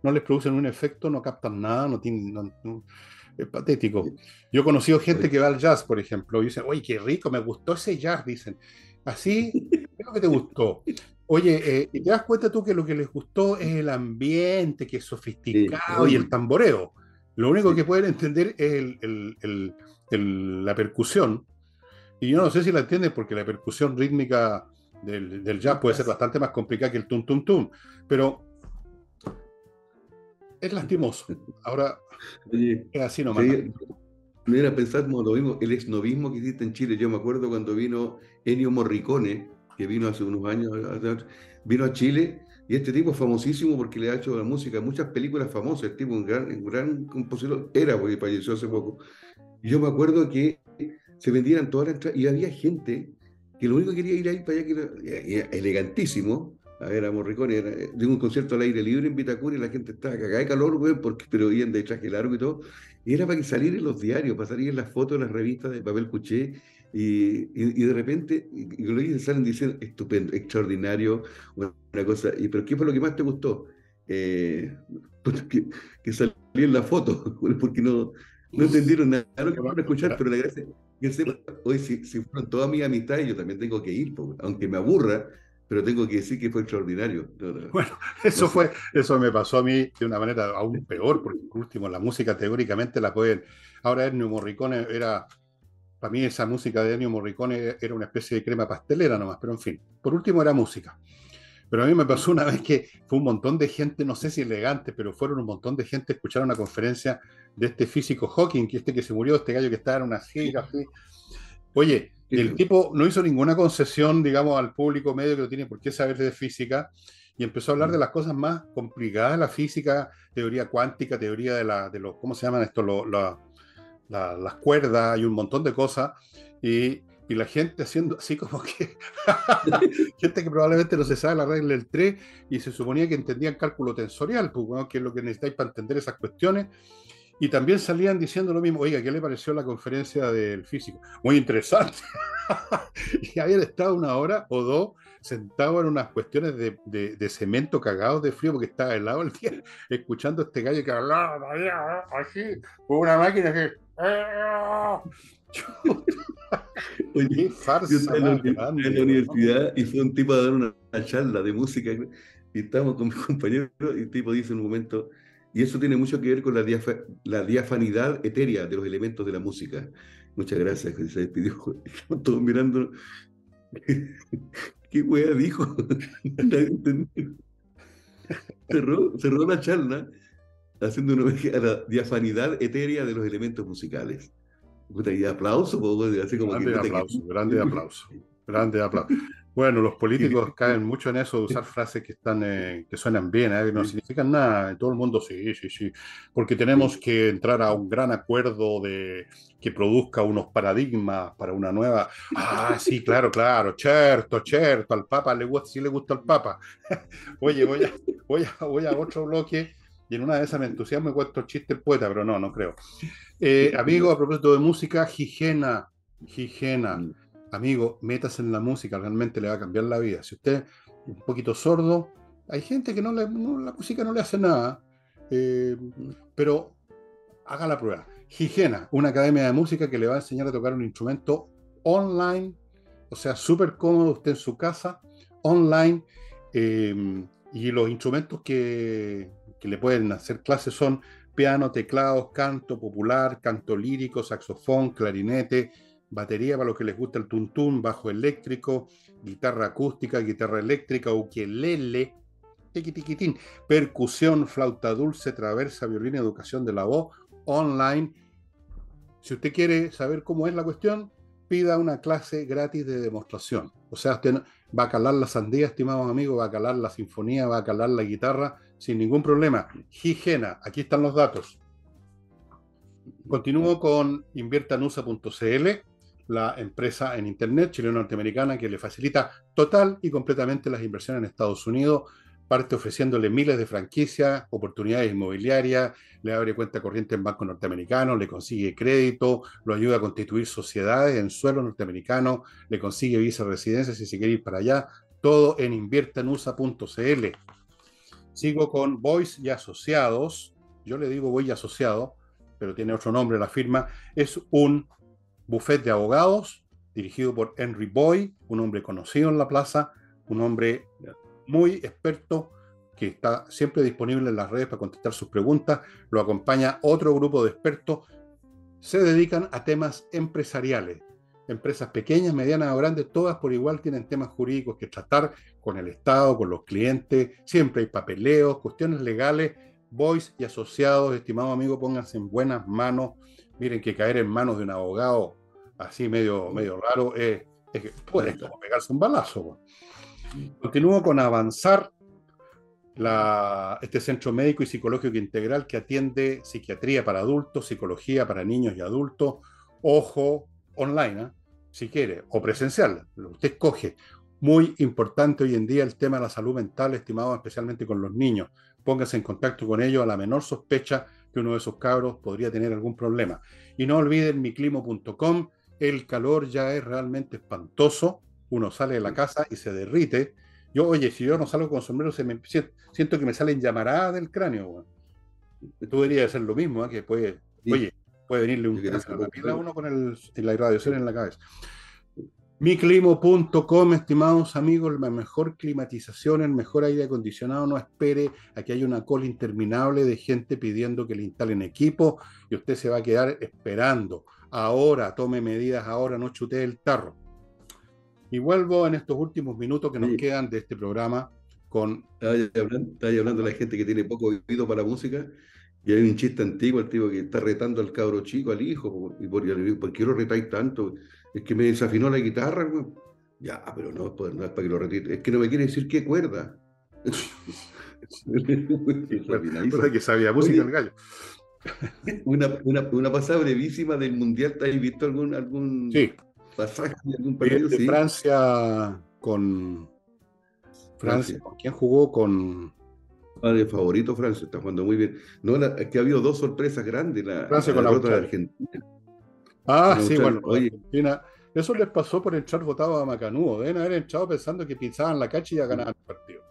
no les producen un efecto, no captan nada, no tienen... es patético. Yo he conocido gente que va al jazz, por ejemplo, y dicen, oye, qué rico, me gustó ese jazz, dicen. Así, ¿qué es lo que te gustó? Oye, eh, ¿te das cuenta tú que lo que les gustó es el ambiente, que es sofisticado y el tamboreo? Lo único que pueden entender es el, la percusión, y yo no sé si la entiendes porque la percusión rítmica del, jazz puede ser bastante más complicada que el tum tum tum, pero es lastimoso. Ahora es así nomás. mira, pensamos lo mismo, el esnovismo que existe en Chile. Yo me acuerdo cuando vino Ennio Morricone, que vino hace unos años, vino a Chile, y este tipo es famosísimo porque le ha hecho la música muchas películas famosas. El tipo, un gran, un gran compositor, era porque falleció hace poco. Yo me acuerdo que se vendían todas las entradas y había gente que lo único que quería ir ahí para allá, que era, elegantísimo, a ver a Morricone, era de un concierto al aire libre en Vitacura y la gente estaba cagada de calor, güey, porque, pero iban de traje largo y todo. Y era para que salir en los diarios, para salir las fotos, en las revistas de papel cuché. Y, y, de repente, y, lo dicen, salen diciendo, estupendo, extraordinario, una, cosa. Y, pero ¿qué fue lo que más te gustó? eh, que, que salí en la foto, porque no, no entendieron nada de lo que van a escuchar, pero la gracia que hoy si, si fueron todas mis amistades, yo también tengo que ir, aunque me aburra, pero tengo que decir que fue extraordinario. Bueno, eso fue, eso me pasó a mí de una manera aún peor, porque por último la música teóricamente la pueden. Ahora Ennio Morricone era, para mí esa música de Ennio Morricone era una especie de crema pastelera nomás, pero en fin, por último era música. Pero a mí me pasó una vez que fue un montón de gente, no sé si elegante, pero fueron un montón de gente a escuchar una conferencia de este físico Hawking, que este que se murió, este gallo que estaba en una gira así. Oye, el tipo no hizo ninguna concesión, digamos, al público medio que no tiene por qué saber de física y empezó a hablar de las cosas más complicadas de la física, teoría cuántica, teoría de, la, de los, ¿cómo se llaman esto? las cuerdas y un montón de cosas. Y, y la gente haciendo así como que, gente que probablemente no se sabe la regla del 3 y se suponía que entendían cálculo tensorial, pues, que es lo que necesitáis para entender esas cuestiones. Y también salían diciendo lo mismo, oiga, ¿qué le pareció la conferencia del físico? Muy interesante. y habían estado una hora o dos sentados en unas cuestiones de, de, cemento cagados de frío porque estaba helado el día, escuchando a este gallo que hablaba así, con una máquina que... Oye, farsa yo estaba en, la, universidad y fue un tipo a dar una, charla de música y estábamos con mis compañeros y el tipo dice en un momento, y eso tiene mucho que ver con la, la diafanidad etérea de los elementos de la música. Muchas gracias, se despidió. Estamos todos mirando. ¿Qué wea dijo? cerró, cerró la charla haciendo una a la diafanidad etérea de los elementos musicales. Y aplauso, así como grande aplauso, grande aplauso, grande aplauso. Bueno, los políticos caen mucho en eso de usar frases que están eh, que suenan bien, ¿eh? que no significan nada. Todo el mundo sí, sí, sí. Porque tenemos que entrar a un gran acuerdo de que produzca unos paradigmas para una nueva. Ah, sí, claro, claro, cierto, cierto. Al Papa le gusta, sí le gusta al Papa. Oye, voy a, voy a, voy a otro bloque y en una de esas me entusiasmo y cuento chiste el poeta, pero no, no creo. Eh, amigo, a propósito de música, Higiena, Higiena amigo, metas en la música, realmente le va a cambiar la vida. Si usted es un poquito sordo, hay gente que no, le, la música no le hace nada, eh, pero haga la prueba. Higiena, una academia de música que le va a enseñar a tocar un instrumento online, o sea, súper cómodo usted en su casa, online, eh, y los instrumentos que, que le pueden hacer clases son piano, teclados, canto popular, canto lírico, saxofón, clarinete, batería para los que les gusta el tuntún, bajo eléctrico, guitarra acústica, guitarra eléctrica, ukelele, tiquitiquitín, percusión, flauta dulce, traversa, violín, educación de la voz, online. Si usted quiere saber cómo es la cuestión, pida una clase gratis de demostración. O sea, usted va a calar la sandía, estimados amigos, va a calar la sinfonía, va a calar la guitarra sin ningún problema. Higiena, aquí están los datos. Continúo con inviertanusa.cl la empresa en Internet chileno-norteamericana que le facilita total y completamente las inversiones en Estados Unidos, parte ofreciéndole miles de franquicias, oportunidades inmobiliarias, le abre cuenta corriente en bancos norteamericanos, le consigue crédito, lo ayuda a constituir sociedades en suelo norteamericano, le consigue visa de residencia si se quiere ir para allá, todo en inviertanusa.cl. Sigo con Voice y Asociados, yo le digo Voice y Asociado, pero tiene otro nombre la firma, es un Buffet de Abogados, dirigido por Henry Boy, un hombre conocido en la plaza, un hombre muy experto que está siempre disponible en las redes para contestar sus preguntas. Lo acompaña otro grupo de expertos. Se dedican a temas empresariales. Empresas pequeñas, medianas o grandes, todas por igual tienen temas jurídicos que tratar con el Estado, con los clientes. Siempre hay papeleos, cuestiones legales. Boys y asociados, estimado amigo, pónganse en buenas manos Miren que caer en manos de un abogado así medio, medio raro es, es puede como pegarse un balazo. Continúo con avanzar la, este centro médico y psicológico integral que atiende psiquiatría para adultos, psicología para niños y adultos, ojo, online, ¿eh? si quiere, o presencial, lo usted escoge. Muy importante hoy en día el tema de la salud mental, estimado especialmente con los niños. Póngase en contacto con ellos a la menor sospecha uno de esos cabros podría tener algún problema. Y no olviden miclimo.com, el calor ya es realmente espantoso, uno sale de la casa y se derrite, Yo, oye, si yo no salgo con sombrero, se me, siento que me salen llamaradas del cráneo. Tú deberías hacer lo mismo, ¿eh? que puede, oye, puede venirle un a uno con el, la irradiación en la cabeza. Miclimo.com, estimados amigos, la mejor climatización, el mejor aire acondicionado. No espere a que haya una cola interminable de gente pidiendo que le instalen equipo y usted se va a quedar esperando. Ahora, tome medidas, ahora no chutee el tarro. Y vuelvo en estos últimos minutos que nos quedan de este programa con. Estaba hablando, hablando de la gente que tiene poco oído para la música. Y hay un chiste antiguo, el tipo que está retando al cabro chico, al hijo, y por, ¿por qué lo retáis tanto? Es que me desafinó la guitarra, Ya, pero no, pues, no es para que lo retire. Es que no me quiere decir qué cuerda. que sabía música el gallo. Una, una, una, pasada brevísima del Mundial, ¿te has visto algún, algún pasaje de algún partido? De, Francia con... Francia. ¿Quién jugó con...? Ah, de favorito Francia, está jugando muy bien. No, es que ha habido dos sorpresas grandes. La, Francia con la de Argentina. Ah, sí, bueno, oye. Argentina. Eso les pasó por entrar votado a Macanudo. Deben haber entrado pensando que pisaban la cacha y ya ganaban el partido.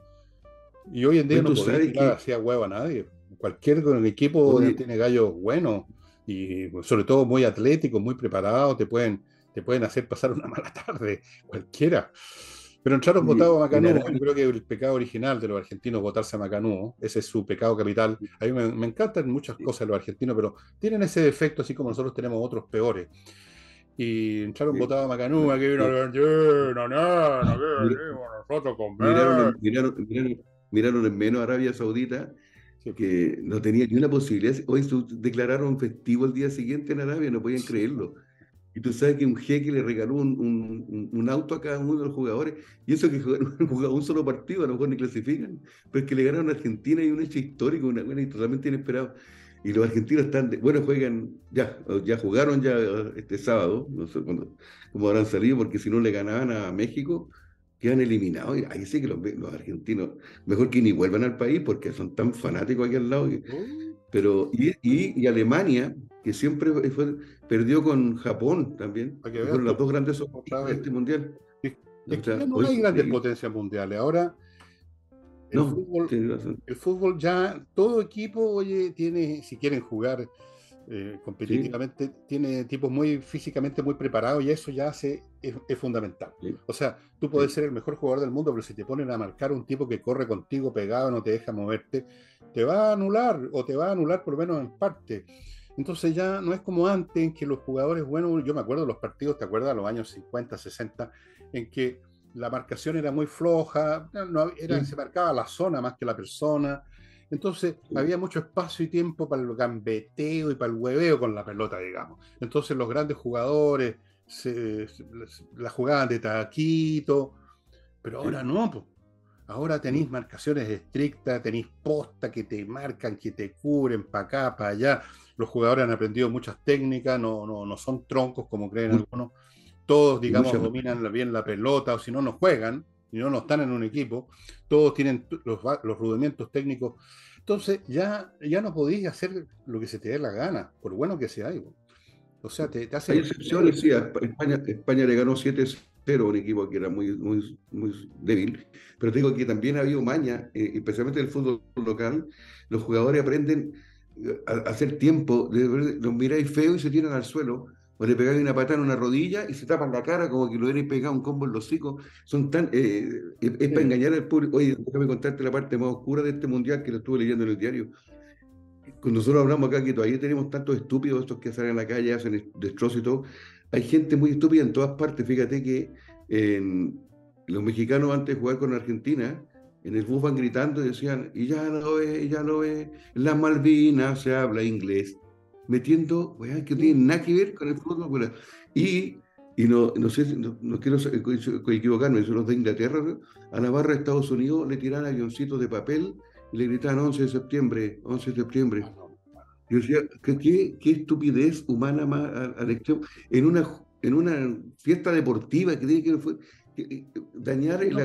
Y hoy en día no puede tirar así a huevo a nadie. Cualquier equipo tiene gallos buenos y sobre todo muy atléticos, muy preparados, te pueden, te pueden hacer pasar una mala tarde, cualquiera. Pero entraron votados a Macanudo. Yo creo que el pecado original de los argentinos votarse a Macanudo, ese es su pecado capital. A mí me, encantan muchas cosas los argentinos, pero tienen ese defecto, así como nosotros tenemos otros peores. Y entraron votados a Macanudo, aquí vino no, no, nosotros con miraron, miraron, miraron, en menos Arabia Saudita que no tenía ni una posibilidad. Hoy declararon festivo el día siguiente en Arabia, no podían creerlo. Y tú sabes que un jeque le regaló un, un, auto a cada uno de los jugadores. Y eso que jugaron un solo partido, a lo mejor ni clasifican. Pero es que le ganaron a Argentina y un hecho histórico, una buena y totalmente inesperado. Y los argentinos están, bueno, juegan, ya, ya jugaron ya este sábado, no sé cuándo, cómo habrán salido, porque si no le ganaban a México, quedan eliminados. Y ahí sí que los, los, argentinos, mejor que ni vuelvan al país, porque son tan fanáticos aquí al lado. pero, y, y, y Alemania, que siempre fue, perdió con Japón también. Fueron las dos grandes de este mundial. no hay grandes potencias mundiales. Ahora, el, fútbol, el, fútbol, ya, todo equipo, oye, tiene, si quieren jugar eh, competitivamente, tiene tipos muy físicamente muy preparados y eso ya hace, es, fundamental. O sea, tú puedes ser el mejor jugador del mundo, pero si te ponen a marcar un tipo que corre contigo pegado, no te deja moverte, te va a anular o te va a anular por lo menos en parte. Entonces ya no es como antes en que los jugadores, bueno, yo me acuerdo de los partidos, ¿te acuerdas? Los años 50, 60, en que la marcación era muy floja, no, era, se marcaba la zona más que la persona. Entonces había mucho espacio y tiempo para el gambeteo y para el hueveo con la pelota, digamos. Entonces los grandes jugadores se, la jugaban de taquito, pero ahora no, pues. Ahora tenéis marcaciones estrictas, tenéis posta que te marcan, que te cubren para acá, para allá los jugadores han aprendido muchas técnicas, no, no, no son troncos como creen algunos. Todos, digamos, dominan bien la pelota, o si no, no juegan, y no, no están en un equipo. Todos tienen los, los rudimentos técnicos. Entonces, ya, ya no podéis hacer lo que se te dé la gana, por bueno que sea. O sea, te, hace. Hay excepciones, sí. España, España le ganó 7-0 a un equipo que era muy, muy, muy débil. Pero te digo que también ha habido maña, eh, especialmente en el fútbol local. Los jugadores aprenden hacer tiempo, los miráis feo y se tiran al suelo, o le pegáis una patada en una rodilla y se tapan la cara como que lo hubierais pegado un combo en los hocicos. Son tan, eh, es, para engañar al público. Oye, déjame contarte la parte más oscura de este mundial que lo estuve leyendo en el diario. Cuando nosotros hablamos acá que todavía tenemos tantos estúpidos, estos que salen a la calle, hacen destrozos y todo, hay gente muy estúpida en todas partes. Fíjate que los mexicanos antes de jugar con Argentina, en el bus van gritando y decían, y ya lo ve, ya lo ve, en las Malvinas se habla inglés, metiendo, weá, que no tiene nada que ver con el fútbol. Y, y no, no sé, no, no quiero equivocarme, eso los de Inglaterra, a la barra de Estados Unidos le tiran avioncitos de papel y le gritan 11 de septiembre, 11 de septiembre. Yo decía, ¿qué, qué, estupidez humana más a, en una, en una fiesta deportiva que tiene que ver dañar el,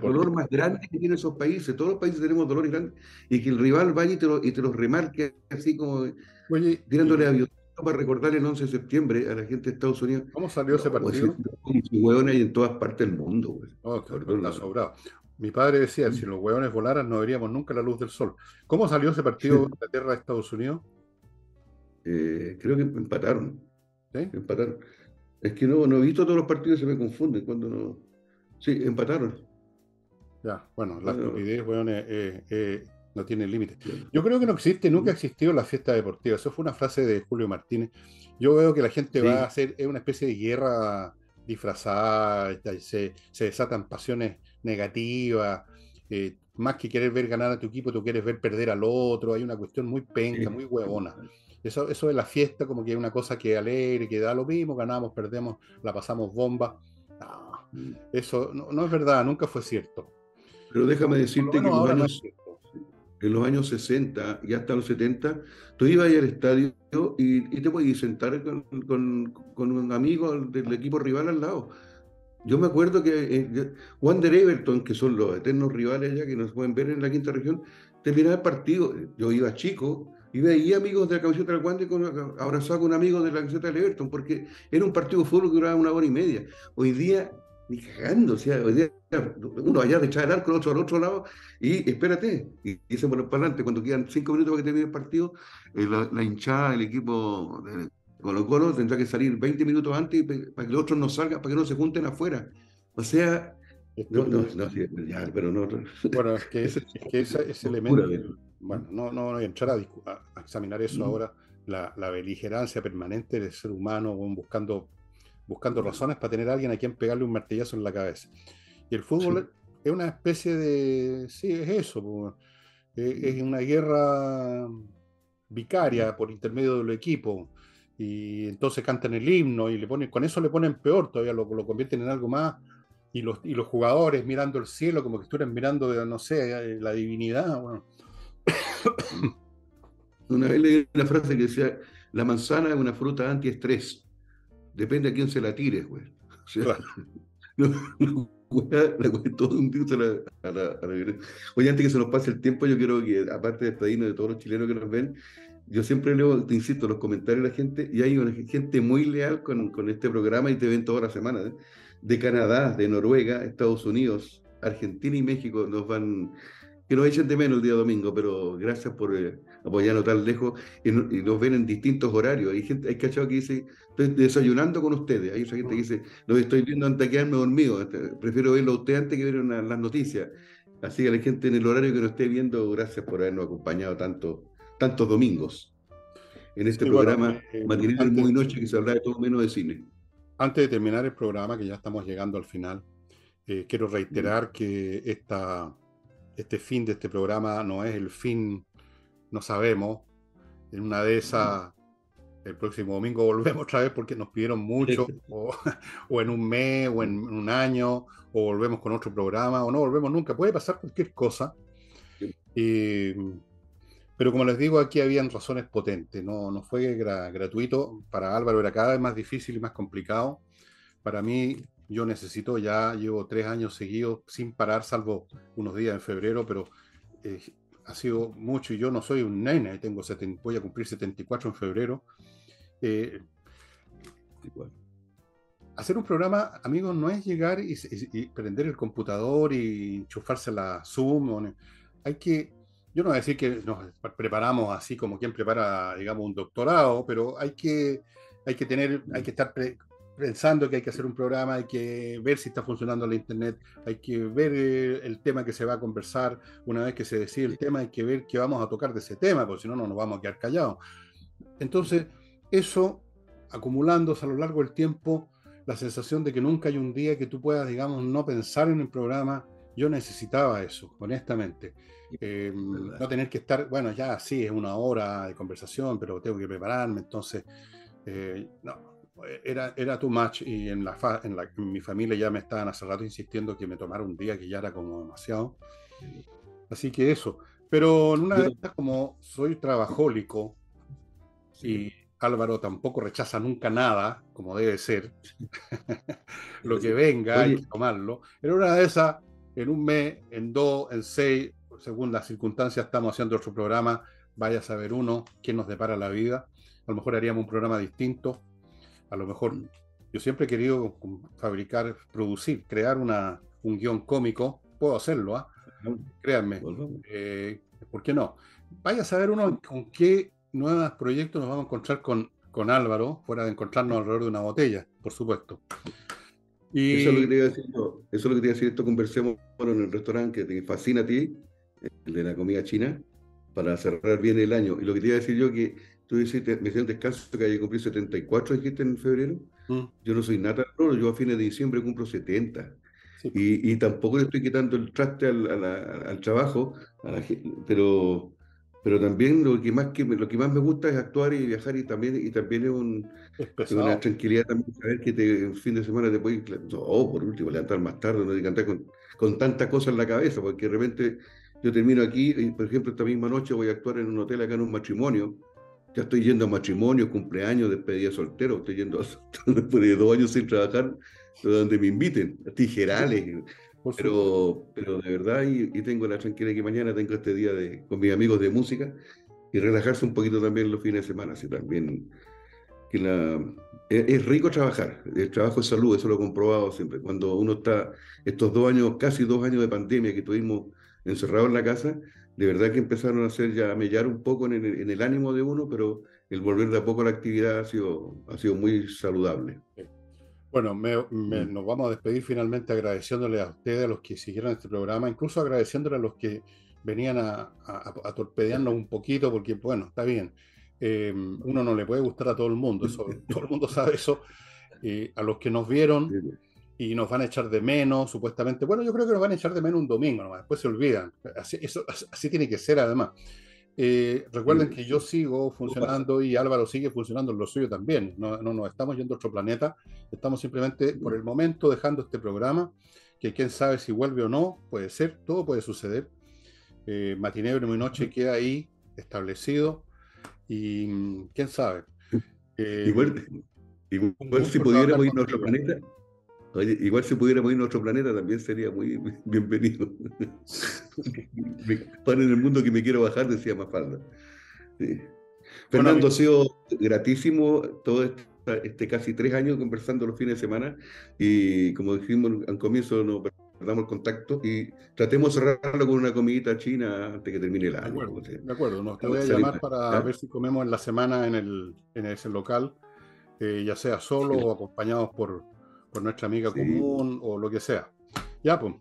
dolor más grande que tienen esos países. Todos los países tenemos dolores grandes y que el rival vaya y te, lo, y te los remarque así como tirándole a para recordar el 11 de septiembre a la gente de Estados Unidos. ¿Cómo salió ese partido? Como hueones hay en todas partes del mundo. Güey. Oh, sobrado. Mi padre decía, si los hueones volaran no veríamos nunca la luz del sol. ¿Cómo salió ese partido de Inglaterra-Estados Unidos? Eh, creo que empataron. ¿Sí? Empataron. Es que no, no he visto todos los partidos, se me confunden cuando no. Sí, empataron. Ya, bueno, la estupidez, hueones, eh, eh, no tiene límite. Yo creo que no existe, nunca ha existido la fiesta deportiva. Eso fue una frase de Julio Martínez. Yo veo que la gente va a hacer una especie de guerra disfrazada, se, se desatan pasiones negativas. Eh, más que querer ver ganar a tu equipo, tú quieres ver perder al otro. Hay una cuestión muy penca, muy huevona. Eso, eso de la fiesta, como que es una cosa que alegre, que da lo mismo, ganamos, perdemos, la pasamos bomba. Mm. eso no, es verdad, nunca fue cierto. Pero déjame decirte que los años, en los años 60 y hasta los 70, tú ibas al estadio y, te podías sentar con, con, un amigo del equipo rival al lado. Yo me acuerdo que eh, Wander Everton, que son los eternos rivales ya que nos pueden ver en la quinta región, terminaba el partido. Yo iba chico y veía amigos de la camiseta del Wander abrazado con amigos de la camiseta del Everton, porque era un partido de fútbol que duraba una hora y media. Hoy día ni cagando, o sea, uno allá de echar el arco, el otro al otro lado, y espérate, y, se pone para adelante, cuando quedan cinco minutos para que termine el partido, eh, la, hinchada, el equipo de Colo Colo tendrá que salir 20 minutos antes para que los otros no salgan, para que no se junten afuera. O sea, no, no, no, ya, pero no. Bueno, es que ese, elemento, bueno, no, no voy a entrar a, examinar eso ahora, la, la, beligerancia permanente del ser humano buscando buscando razones para tener a alguien a quien pegarle un martillazo en la cabeza. Y el fútbol es una especie de, sí, es eso, es una guerra vicaria por intermedio del equipo. Y entonces cantan el himno y le ponen, con eso le ponen peor, todavía lo, lo convierten en algo más. Y los, y los jugadores mirando el cielo como que estuvieran mirando, no sé, la divinidad. Una vez leí una frase que decía, la manzana es una fruta antiestrés depende a quién se la tire, güey. O sea, no, todo un a la, Oye, antes que se nos pase el tiempo, yo quiero que, aparte de despedirnos de todos los chilenos que nos ven, yo siempre leo, te insisto, los comentarios de la gente, y hay una gente muy leal con, con este programa y te ven toda la semana, ¿eh? de Canadá, de Noruega, Estados Unidos, Argentina y México nos van, que nos echen de menos el día domingo, pero gracias por eh, apoyarnos tan lejos y, nos ven en distintos horarios. Hay gente, hay cachado que dice, estoy desayunando con ustedes. Hay esa gente que dice, lo estoy viendo antes de quedarme dormido. Este, prefiero verlo a usted antes que ver las noticias. Así que la gente en el horario que nos esté viendo, gracias por habernos acompañado tanto, tantos domingos en este programa eh, eh Muy Noche que se habla de todo menos de cine. Antes de terminar el programa, que ya estamos llegando al final, eh, quiero reiterar que esta este fin de este programa no es el fin, no sabemos. En una de esas, el próximo domingo volvemos otra vez porque nos pidieron mucho, o, en un mes, o en un año, o volvemos con otro programa, o no volvemos nunca. Puede pasar cualquier cosa. pero como les digo, aquí habían razones potentes. No, no fue gratuito. Para Álvaro era cada vez más difícil y más complicado. Para mí yo necesito, ya llevo tres años seguidos sin parar, salvo unos días en febrero, pero eh, ha sido mucho y yo no soy un nene, tengo voy a cumplir 74 en febrero. Eh, hacer un programa, amigos, no es llegar y, prender el computador y enchufarse la Zoom. hay que, yo no voy a decir que nos preparamos así como quien prepara, digamos, un doctorado, pero hay que, hay que tener, hay que estar pensando que hay que hacer un programa, hay que ver si está funcionando la internet, hay que ver eh, el tema que se va a conversar, una vez que se decide el tema, hay que ver qué vamos a tocar de ese tema, porque si no, no nos vamos a quedar callados. Entonces, eso acumulándose a lo largo del tiempo, la sensación de que nunca hay un día que tú puedas, digamos, no pensar en el programa, yo necesitaba eso, honestamente. Em, no tener que estar, bueno, ya sí, es una hora de conversación, pero tengo que prepararme, entonces, eh, no, era, era too much y en, la, en, la, mi familia ya me estaban hace rato insistiendo que me tomara un día que ya era como demasiado. Así que eso. Pero en una de estas, como soy trabajólico y Álvaro tampoco rechaza nunca nada, como debe ser, lo que venga hay que tomarlo. En una de esas, en un mes, en dos, en seis, según las circunstancias, estamos haciendo otro programa. Vaya a saber uno quién nos depara la vida a lo mejor haríamos un programa distinto. A lo mejor yo siempre he querido fabricar, producir, crear una, un guion cómico. Puedo hacerlo, ¿ah? Créanme. Eh, ¿Por qué no? Vaya a saber uno con qué nuevos proyectos nos vamos a encontrar con, con Álvaro, fuera de encontrarnos alrededor de una botella, por supuesto. Y... Eso es lo que te iba a decir Eso es lo que te iba a decir. Esto conversemos en el restaurante que te fascina a ti, el de la comida china, para cerrar bien el año. Y lo que te iba a decir yo que tú dijiste, me un descanso que hay cumplir 74, dijiste en febrero. Mm. Yo no soy nada, yo a fines de diciembre cumplo 70. Y, y, tampoco le estoy quitando el traste al, al trabajo, pero, pero también lo que, más que, lo que más me gusta es actuar y viajar y también, y también es, un, una tranquilidad también saber que te, fin de semana te puedes, oh, por último, levantar más tarde, no te cantar con, con tantas cosas en la cabeza, porque de repente yo termino aquí, y por ejemplo, esta misma noche voy a actuar en un hotel acá en un matrimonio, ya estoy yendo a matrimonio, cumpleaños, despedida soltero, estoy yendo después de dos años sin trabajar, donde me inviten, tijerales. Pero, pero de verdad, y, tengo la tranquilidad que mañana tengo este día de, con mis amigos de música y relajarse un poquito también los fines de semana. Así también que la, es, rico trabajar, el trabajo es salud, eso lo he comprobado siempre. Cuando uno está estos dos años, casi dos años de pandemia que tuvimos encerrados en la casa, de verdad que empezaron a hacer ya a mellar un poco en el, en el ánimo de uno, pero el volver de a poco a la actividad ha sido, ha sido muy saludable. Bueno, mm. nos vamos a despedir finalmente agradeciéndole a ustedes, a los que siguieron este programa, incluso agradeciéndole a los que venían a, a, torpedearnos un poquito, porque bueno, está bien, em, uno no le puede gustar a todo el mundo, eso, todo el mundo sabe eso. a los que nos vieron y nos van a echar de menos, supuestamente, bueno, yo creo que nos van a echar de menos un domingo, después se olvidan, así, eso, así tiene que ser además. Eh, recuerden que yo sigo funcionando y Álvaro sigue funcionando en lo suyo también. No, no nos estamos yendo a otro planeta. Estamos simplemente por el momento dejando este programa, que quién sabe si vuelve o no, puede ser, todo puede suceder. Eh, Matinebro y Noche queda ahí establecido y mm, quién sabe. Eh, igual, igual si pudiéramos ir a otro planeta, igual si pudiéramos ir a otro planeta también sería muy, bienvenido. Para en el mundo que me quiero bajar, decía Mafalda. Sí. Fernando, ha sido gratísimo todo este, casi tres años conversando los fines de semana y como dijimos al comienzo, no perdamos el contacto y tratemos de cerrarlo con una comidita china antes que termine el año. De acuerdo, nos te voy a llamar para ver si comemos en la semana en, el, en ese local, eh, ya sea solo o acompañados por nuestra amiga común o lo que sea. Ya, pues.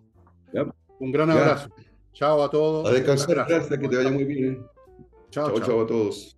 Un gran abrazo. Chao a todos. A descansar, gracias, que te vaya muy bien. Chao, chao, chao a todos.